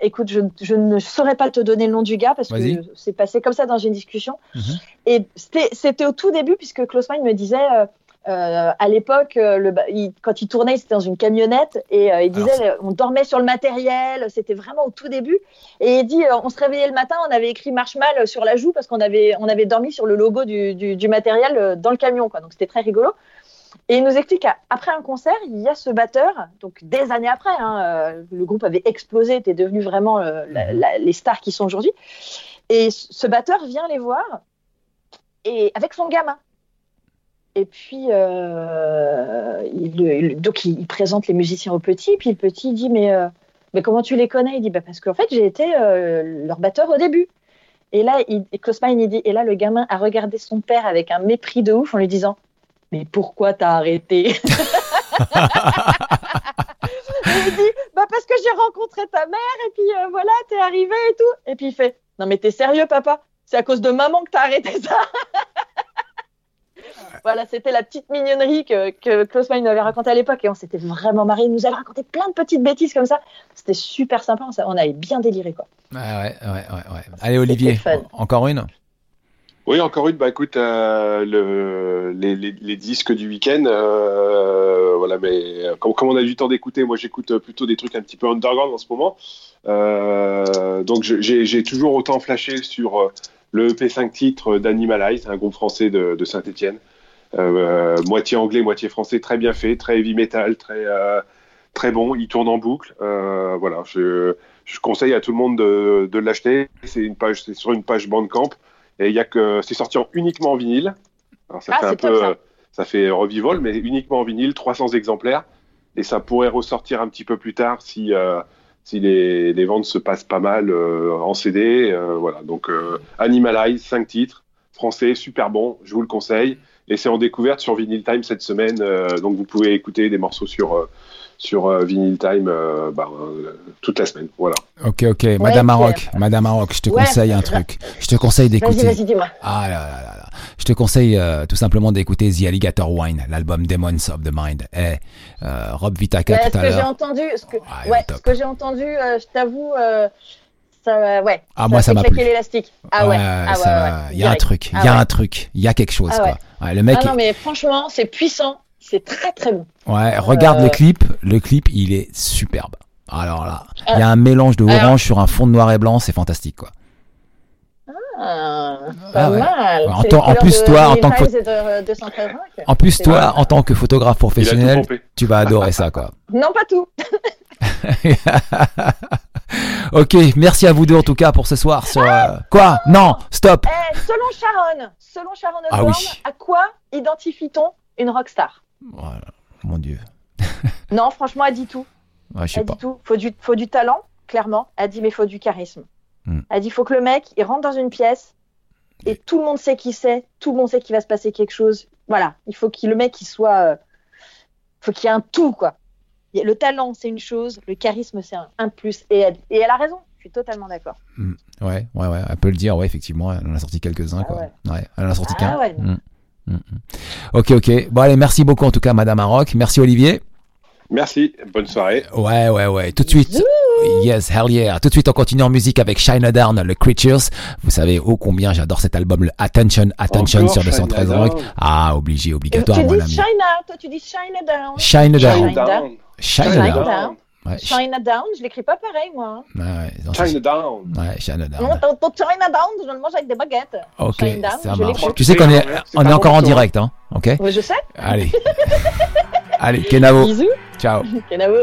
Écoute, je, je ne saurais pas te donner le nom du gars parce que c'est passé comme ça dans une discussion. Mhm. Et c'était au tout début puisque Klaus Meine me disait euh, euh, à l'époque, euh, le il- quand il tournait, c'était dans une camionnette et euh, il disait Alors, on dormait sur le matériel, c'était vraiment au tout début. Et il dit euh, on se réveillait le matin, on avait écrit Marshmal sur la joue parce qu'on avait, on avait dormi sur le logo du, du, du matériel dans le camion. Quoi. Donc c'était très rigolo. Et il nous explique qu'après un concert, il y a ce batteur, donc des années après, hein, le groupe avait explosé, était devenu vraiment la- la- les stars qui sont aujourd'hui. Et ce ce batteur vient les voir et avec son gamin. Et puis, euh, il, donc il, présente les musiciens au petit, puis le petit dit mais, euh, comment tu les connais? Il dit bah, parce qu'en fait j'ai été euh, leur batteur au début. Et là, il, dit et là le gamin a regardé son père avec un mépris de ouf en lui disant mais pourquoi t'as arrêté? Il dit bah parce que j'ai rencontré ta mère et puis voilà t'es arrivé et tout. Et puis il fait non mais t'es sérieux papa? C'est à cause de maman que t'as arrêté ça Voilà, c'était la petite mignonnerie que, que Klaus Meine nous avait raconté à l'époque et on s'était vraiment marré. Il nous avait raconté plein de petites bêtises comme ça. C'était super sympa. On, avait bien déliré quoi. Ouais, ouais, ouais, ouais, ouais. Allez, Olivier, encore une? Oui, encore une. Bah écoute, euh, le, les, les, les disques du week-end, euh, voilà. Mais comme, comme on a du temps d'écouter, moi j'écoute plutôt des trucs un petit peu underground en ce moment. Euh, donc j'ai j'ai toujours autant flashé sur euh, le EP 5 titres d'Animalize, un groupe français de, de Saint-Etienne. Euh, moitié anglais, moitié français, très bien fait, très heavy metal, très euh, très bon. Il tourne en boucle. Euh, voilà, je, je conseille à tout le monde de, de l'acheter. C'est une page, c'est sur une page Bandcamp et il y a que c'est sorti en- uniquement en vinyle. Alors ça Ah, fait un peu, ça. ça fait revival, mais uniquement en vinyle, 300 exemplaires et ça pourrait ressortir un petit peu plus tard si si les, ventes se passent pas mal euh, en CD. euh, voilà, donc euh, Animalize, 5 titres, français, super bon, je vous le conseille. Et c'est en découverte sur Vinyl Time cette semaine, donc vous pouvez écouter des morceaux sur, sur euh, Vinyl Time euh, bah, euh, toute la semaine. Voilà. Ok, ok. Madame. Maroc, Madame Maroc, je te Ouais. conseille un truc. Je te conseille Vas-y, d'écouter. vas-y, dis-moi. Ah là là là là. Je te conseille euh, tout simplement d'écouter The Alligator Wine, l'album Demons of the Mind. Eh, euh, Rob Vitaka Ouais, tout ce à que j'ai l'heure. entendu, ce que, Ouais, ouais, ce que j'ai entendu, euh, je t'avoue, euh, ça, ouais. Ah, moi, ça fait m'a plu. l'élastique. Ah ouais. ah ça ouais, Il y a un truc, il Ah y a ouais. un truc, il y a quelque chose Ah quoi. Ouais, le mec, Ah non, mais franchement, c'est puissant. C'est très très bon. ouais, regarde Euh, le clip, le clip, il est superbe. Alors là, il y a Ah. un mélange de orange sur un fond de noir et blanc, c'est fantastique quoi. Ah, Ah pas ouais. mal. En plus, toi, en tant que Times et de 213 Rock. En plus, C'est toi, vrai. en tant que photographe professionnel, tu vas adorer ça quoi. Non, pas tout. ok, merci à vous deux en tout cas pour ce soir sur. euh, Quoi? Non, stop. Eh, selon Sharon, selon Sharon Ah Osbourne, oui. à quoi identifie-t-on une rockstar? Voilà, mon Dieu. Non, franchement, elle dit tout. Ouais, je sais Elle pas. dit tout. Faut du, faut du talent, clairement. Elle dit, mais faut du charisme. Hmm. Elle dit, faut que le mec, il rentre dans une pièce et tout le monde sait qui c'est, tout le monde sait qu'il va se passer quelque chose. Voilà, il faut que le mec, il soit, euh, faut qu'il y ait un tout, quoi. Le talent, c'est une chose, le charisme, c'est un, un plus. Et elle, et elle a raison. Je suis totalement d'accord. Ouais, ouais, ouais. Elle peut le dire, ouais, effectivement. Elle en a sorti quelques-uns, Ah quoi. ouais. Ouais, elle en a sorti Ah qu'un. ouais. Mm. Mm, mm. Ok, ok. Bon, allez, merci beaucoup en tout cas, Madame Maroc. Merci Olivier. Merci, bonne soirée. Ouais, ouais, ouais. Tout de suite. Yes, hell yeah. Tout de suite, on continue en musique avec Shine Down, le Creatures. Vous savez ô combien j'adore cet album, le Attention, Attention Encore sur Shine 213 Down. Rock. Ah, obligé, Et obligatoire, tu dis toi tu dis Shine Down. Shine Down. Shine Down. Shine Shine Down. Ouais, sh- Shine Down, je l'écris pas pareil moi. ouais, ouais, non, c'est- China Down. Ouais, Shine Down. Non, ton, ton China Down, je le mange avec des baguettes. Ok, ça marche. Tu sais qu'on est, on est encore en direct, hein. Ok? Oui, je sais. Allez. Allez, Kenavo. Bisous. Ciao. Kenavo.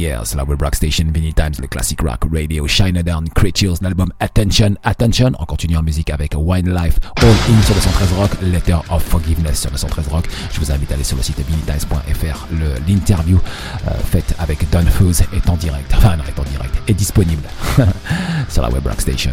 Years, la web rock station, Vinny Times, le classic rock radio, Shine Down, Creatures, l'album Attention, Attention. On continue en musique avec Wildlife, All In sur 213 Rock, Letter of Forgiveness sur 213 Rock. Je vous invite à aller sur le site vinnytimes.fr. L'interview euh, faite avec Don Foos est en direct, enfin non, est en direct, est disponible sur la web rock station.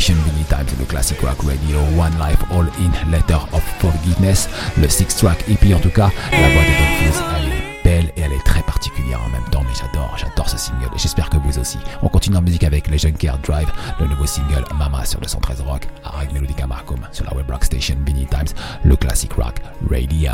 Station Times, le Classic Rock Radio, One Life All In, Letter of Forgiveness, le six track, EP en tout cas, la voix de Don elle est belle et elle est très particulière en même temps, mais j'adore, j'adore ce single et j'espère que vous aussi. On continue en musique avec les Junker Drive, le nouveau single Mama sur le 113 Rock, Arag Melodica Marcom sur la web rock station Vinny Times, le Classic Rock Radio.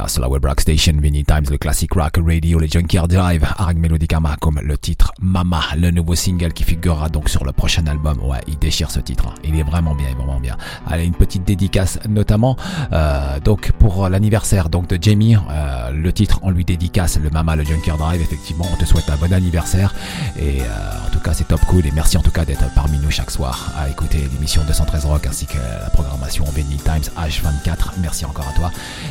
Yeah, sur la web rock station Vinny Times, le classic rock radio, les Junkyard Drive, Arg Melodicama comme le titre Mama, le nouveau single qui figurera donc sur le prochain album. Ouais, il déchire ce titre, il est vraiment bien, vraiment bien. Allez, une petite dédicace notamment euh, donc pour l'anniversaire donc de Jamie, euh, le titre on lui dédicace le Mama, le Junkyard Drive. Effectivement, on te souhaite un bon anniversaire et euh, en tout cas c'est top cool et merci en tout cas d'être parmi nous chaque soir à écouter l'émission 213 Rock ainsi que la programmation Vinny Times H24. Merci encore à toi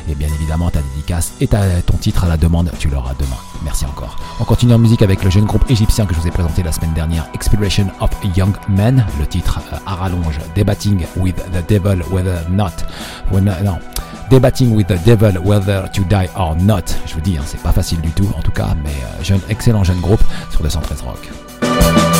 et bien évidemment dédicace et ton titre à la demande, tu l'auras demain. Merci encore. On continue en musique avec le jeune groupe égyptien que je vous ai présenté la semaine dernière, Expiration of Young Men, le titre euh, à rallonge, Debating with the Devil Whether Not. when- non. Debating with the Devil Whether to Die or Not. Je vous dis, hein, c'est pas facile du tout en tout cas, mais euh, jeune, excellent jeune groupe sur 213 Rock.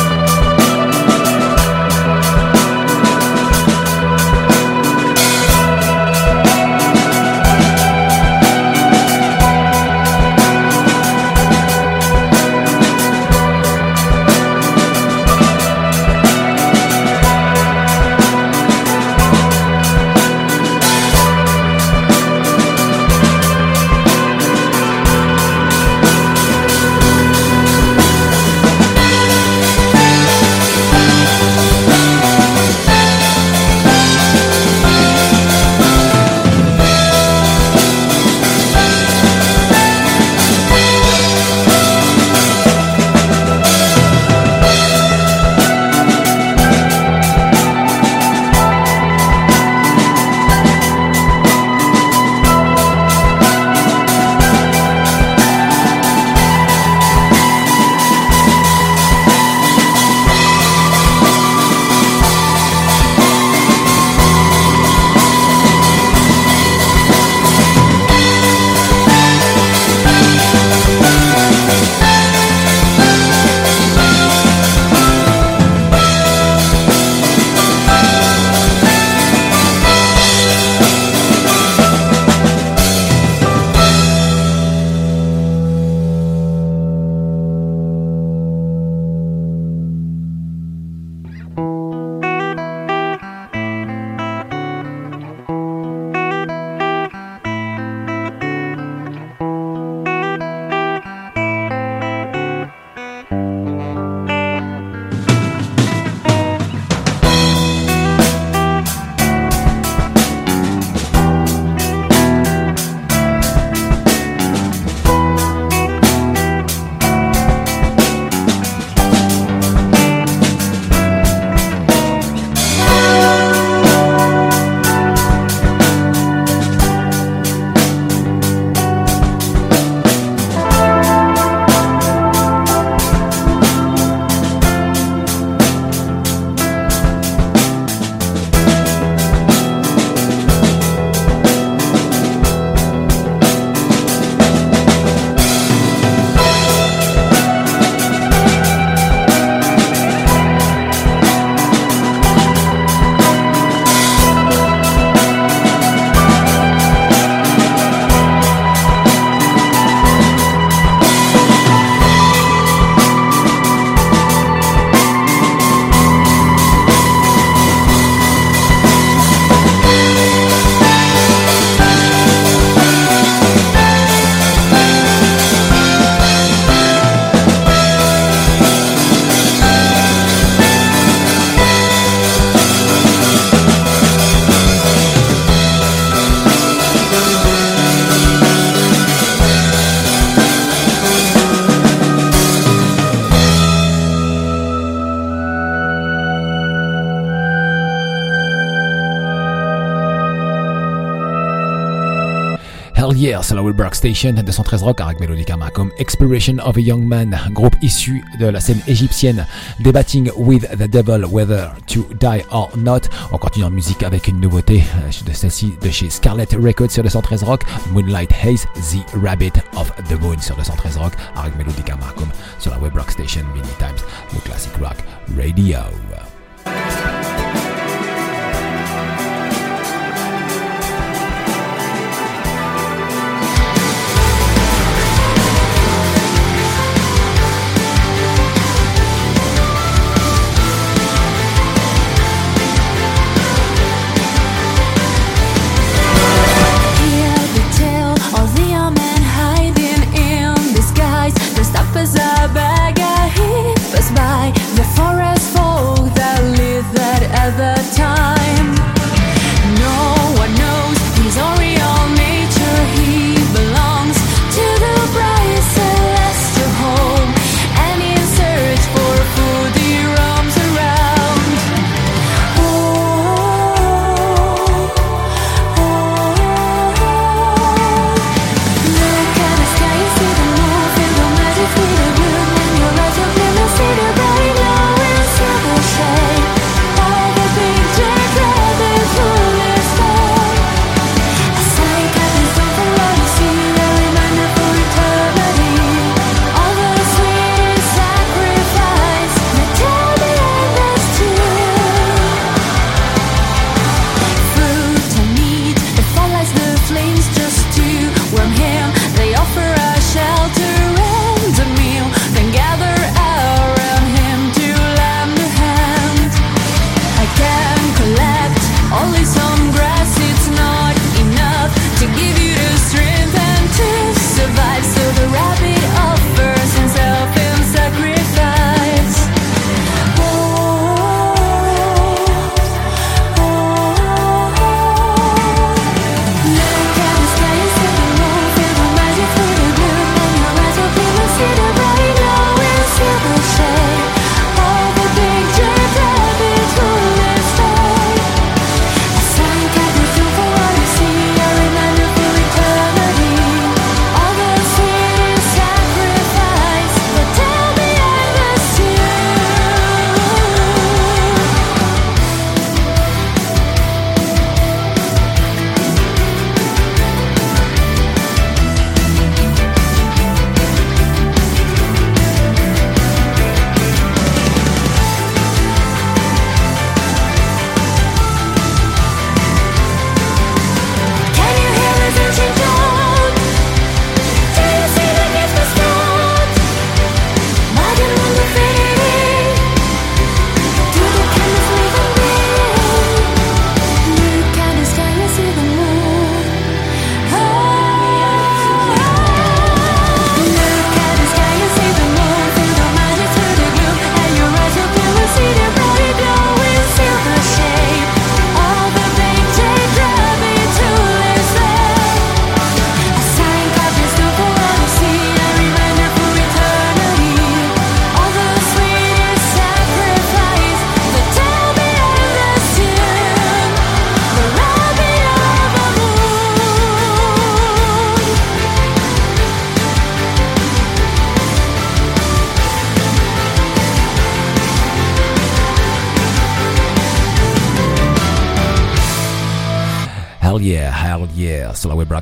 Sur la Wilbrook Station 213 Rock avec Melodicama comme Expiration of a Young Man, groupe issu de la scène égyptienne Debating with the Devil Whether to Die or Not. On continue en musique avec une nouveauté euh, de celle-ci de chez Scarlet Records sur 213 Rock, Moonlight Haze, The Rabbit of the Moon sur 213 Rock avec Melodicama comme sur la Wilbrook Station Many Times, le classic rock radio.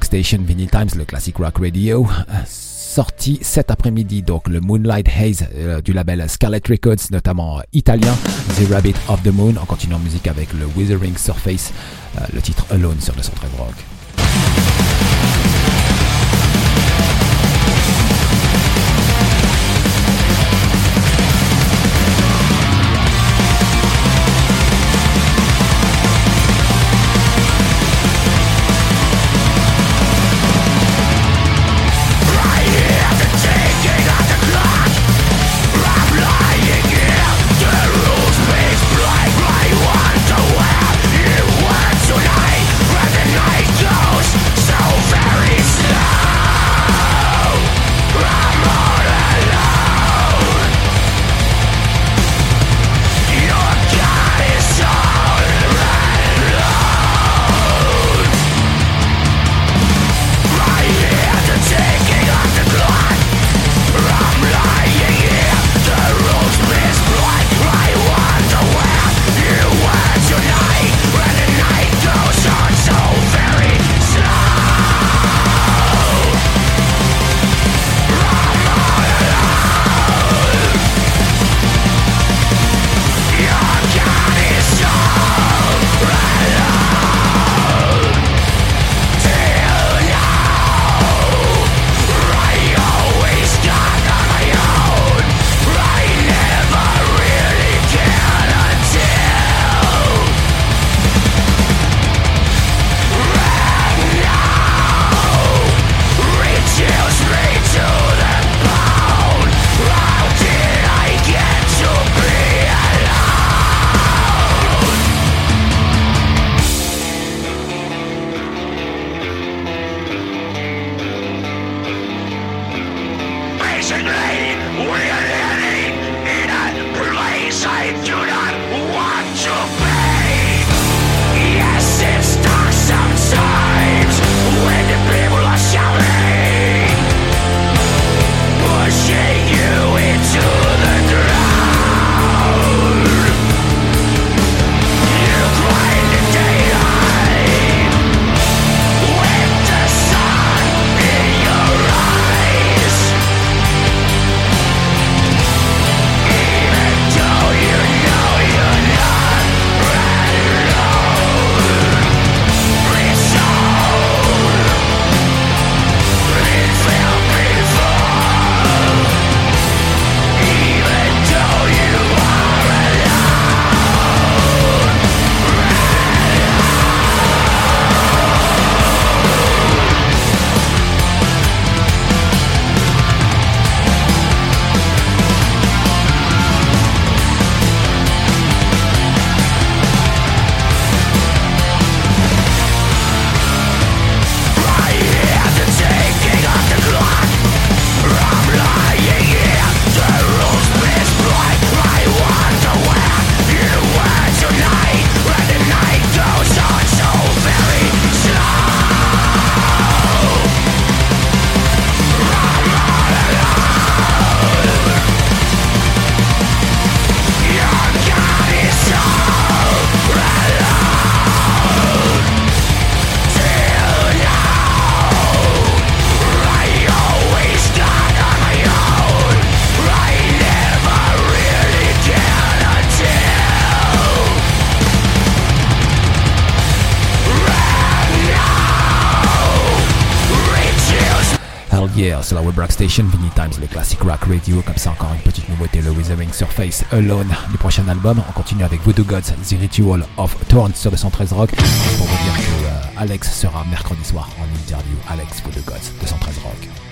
Station Vinyl Times, le classic rock radio. Sorti cet après-midi, donc le Moonlight Haze euh, du label Scarlet Records, notamment italien, The Rabbit of the Moon, en continuant musique avec le Withering Surface, euh, le titre Alone sur le centre rock. Sur la Web Rock Station, Vinny Times, le classic rock radio. Comme ça, encore une petite nouveauté, le Withering Surface Alone du prochain album. On continue avec Voodoo Gods, The Ritual of Thorns sur le 113 Rock. Pour vous dire que euh, Alex sera mercredi soir en interview. Alex Voodoo Gods, 213 Rock.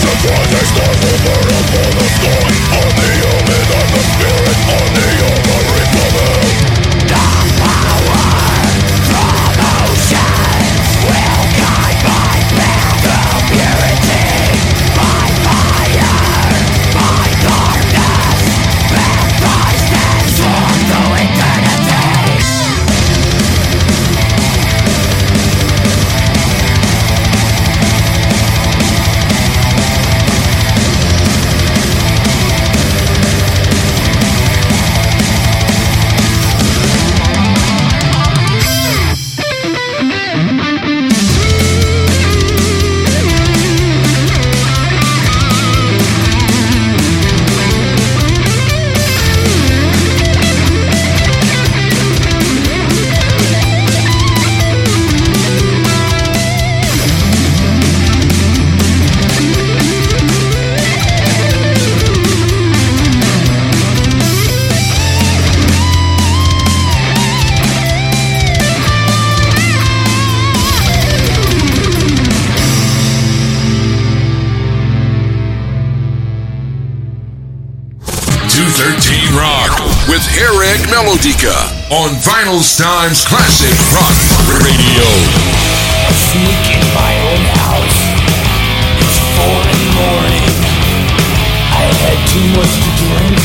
Surprise, I start over upon on Vinyl's Times Classic Rock Radio. my own house. It's four in the morning. I had too much to drink.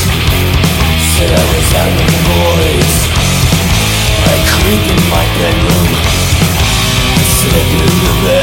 Said I was out with the boys. I creep in my bedroom. Slip into bed.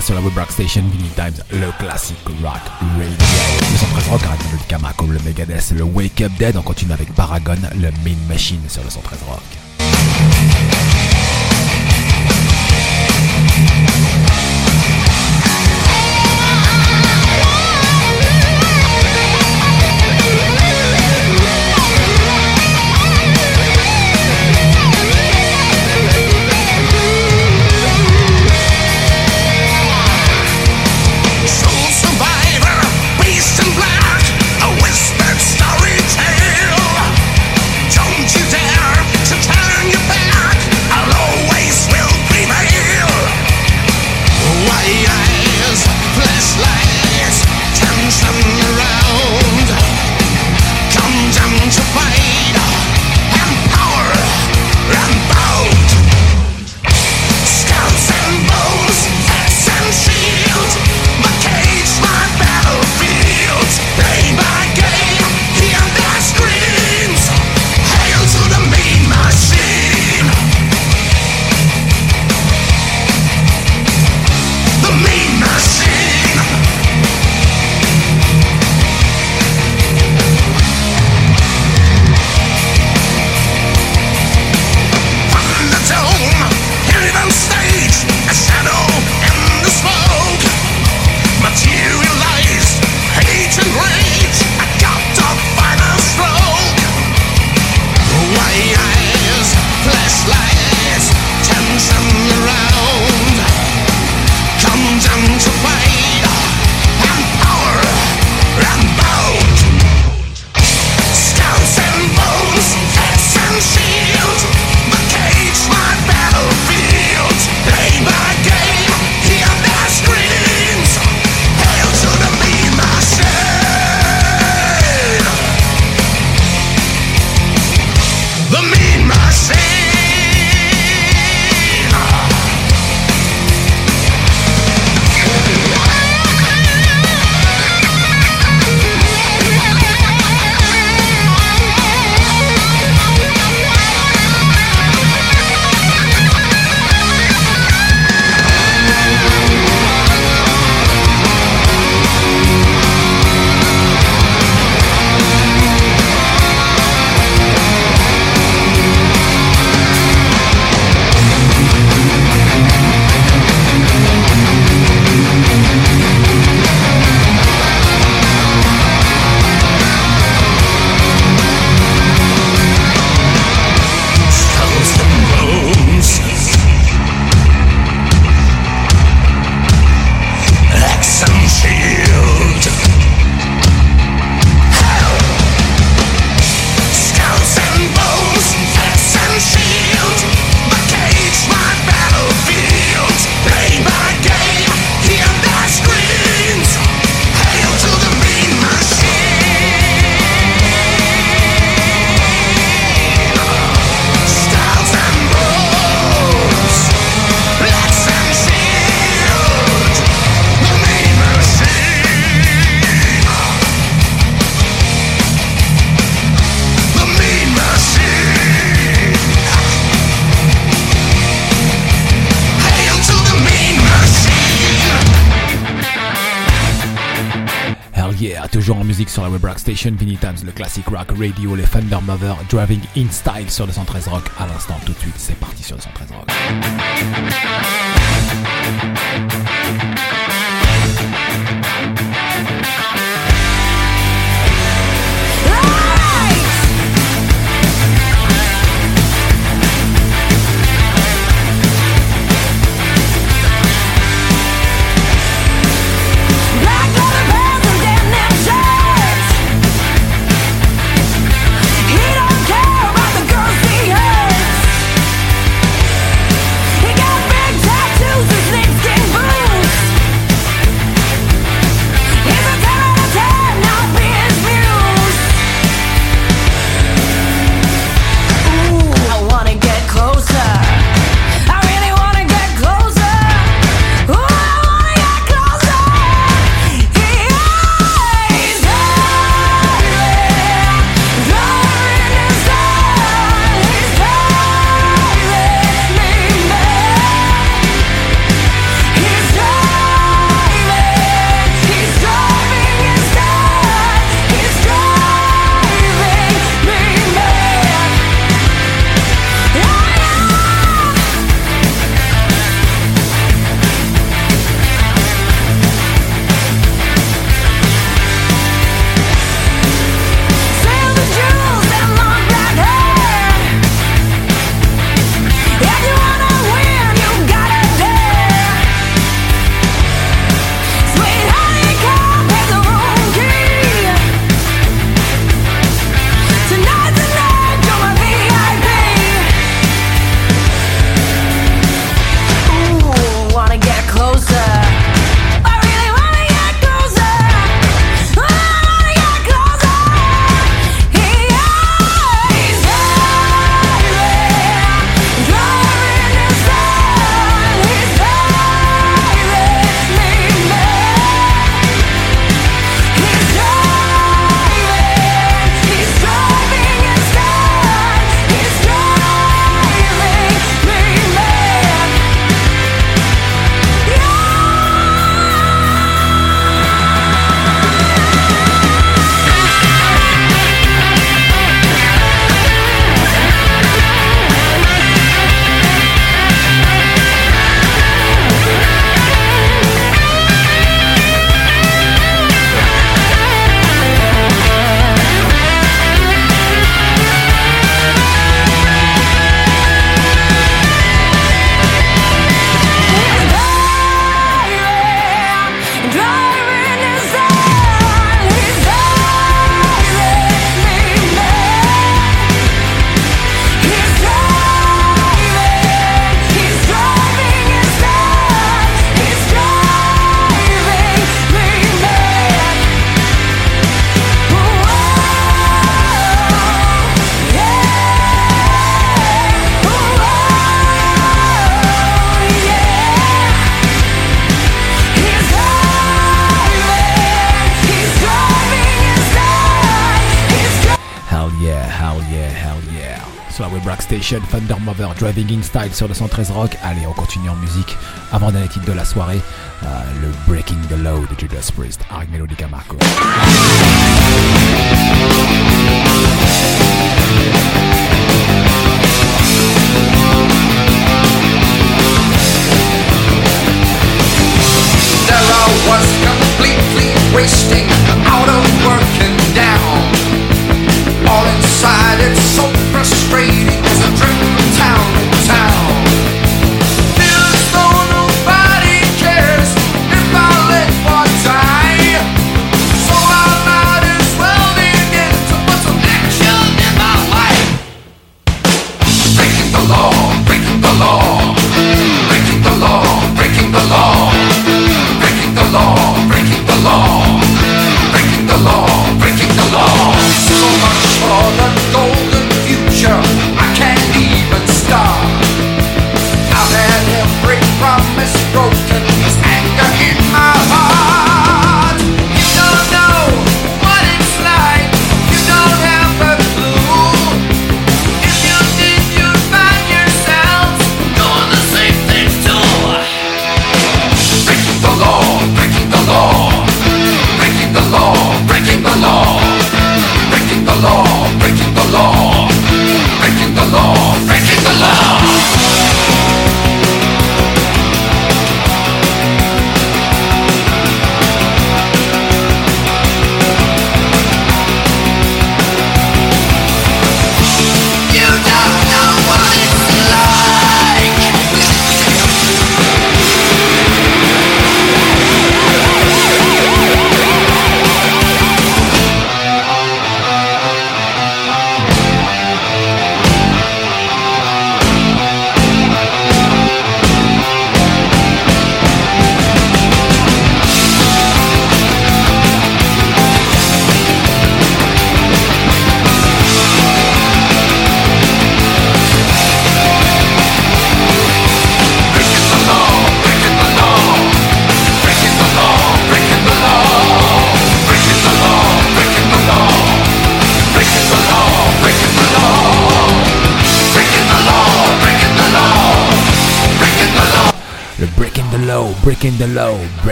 sur la web rock station Vinny Times, le classique rock radio. Le centre rock avec Kamako, le Megadeth, le Wake Up Dead. On continue avec Paragon, le Mean Machine sur le 113 rock. la web rock station, Vinny Times, le classic rock radio, les Thunder Mother, Driving in Style sur 213 Rock. À l'instant, tout de suite, c'est parti sur 213 Rock. Station, Thunder Driving in Style sur le 113 Rock. Allez, on continue en musique. Avant dernier titre de la soirée, euh, le Breaking the Law de Judas Priest, avec Melodica Marco. Was completely wasting, out of down. All inside,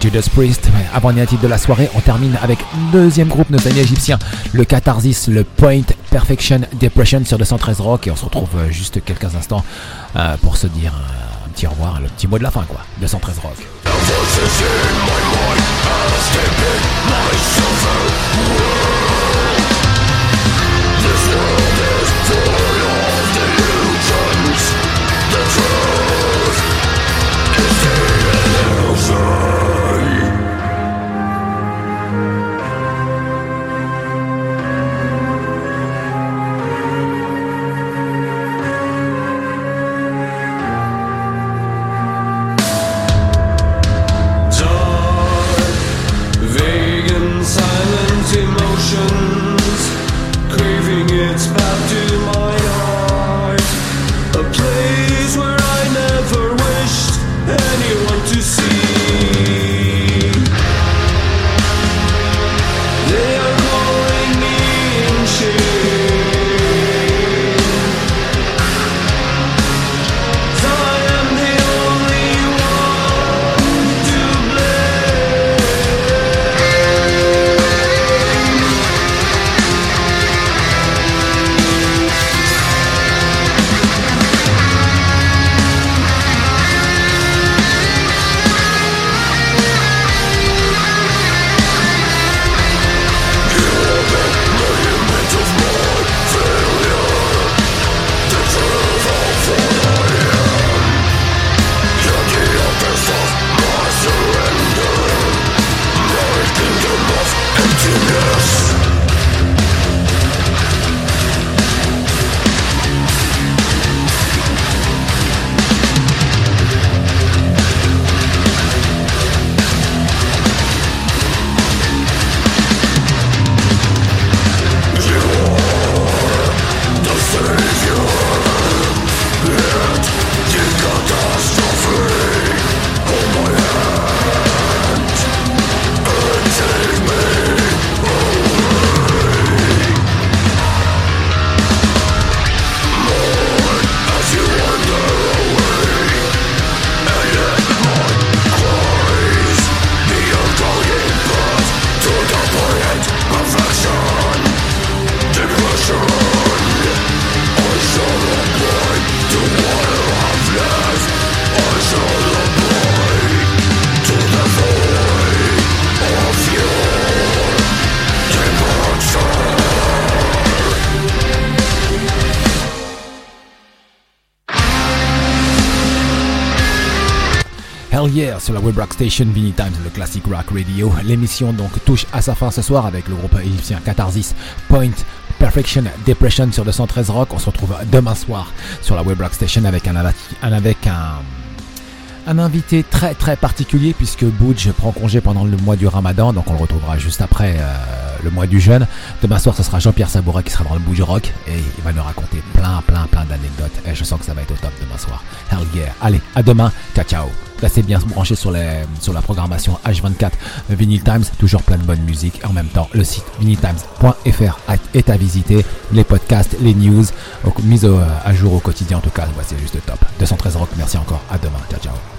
Judas Priest. Avant dernier titre de la soirée, on termine avec deuxième groupe, nos amis égyptiens, le Catharsis, le Point Perfection Depression sur 213 Rock. Et on se retrouve euh, juste quelques instants euh, pour se dire euh, un petit au revoir, le petit mot de la fin quoi. 213 Rock. La Web Rock Station Vinny Times, le classic rock radio. L'émission donc touche à sa fin ce soir avec le groupe égyptien Catharsis Point. Perfection Depression sur 213 Rock. On se retrouve demain soir sur la Web Rock Station avec un, avec un, un invité très très particulier puisque Budge prend congé pendant le mois du Ramadan, donc on le retrouvera juste après euh, le mois du jeûne. Demain soir, ce sera Jean-Pierre Sabouret qui sera dans le Budge Rock et il va nous raconter plein plein plein d'anecdotes. Et je sens que ça va être au top demain soir. Hell yeah. Allez, à demain. Ciao ciao. Restez bien branchés sur, sur la programmation H24 Vinyl Times, toujours plein de bonne musique. En même temps, le site vinyltimes.fr est à visiter. Les podcasts, les news, mises à jour au quotidien en tout cas. Ouais, c'est juste top. 213 Rock, merci encore. À demain. Ciao ciao.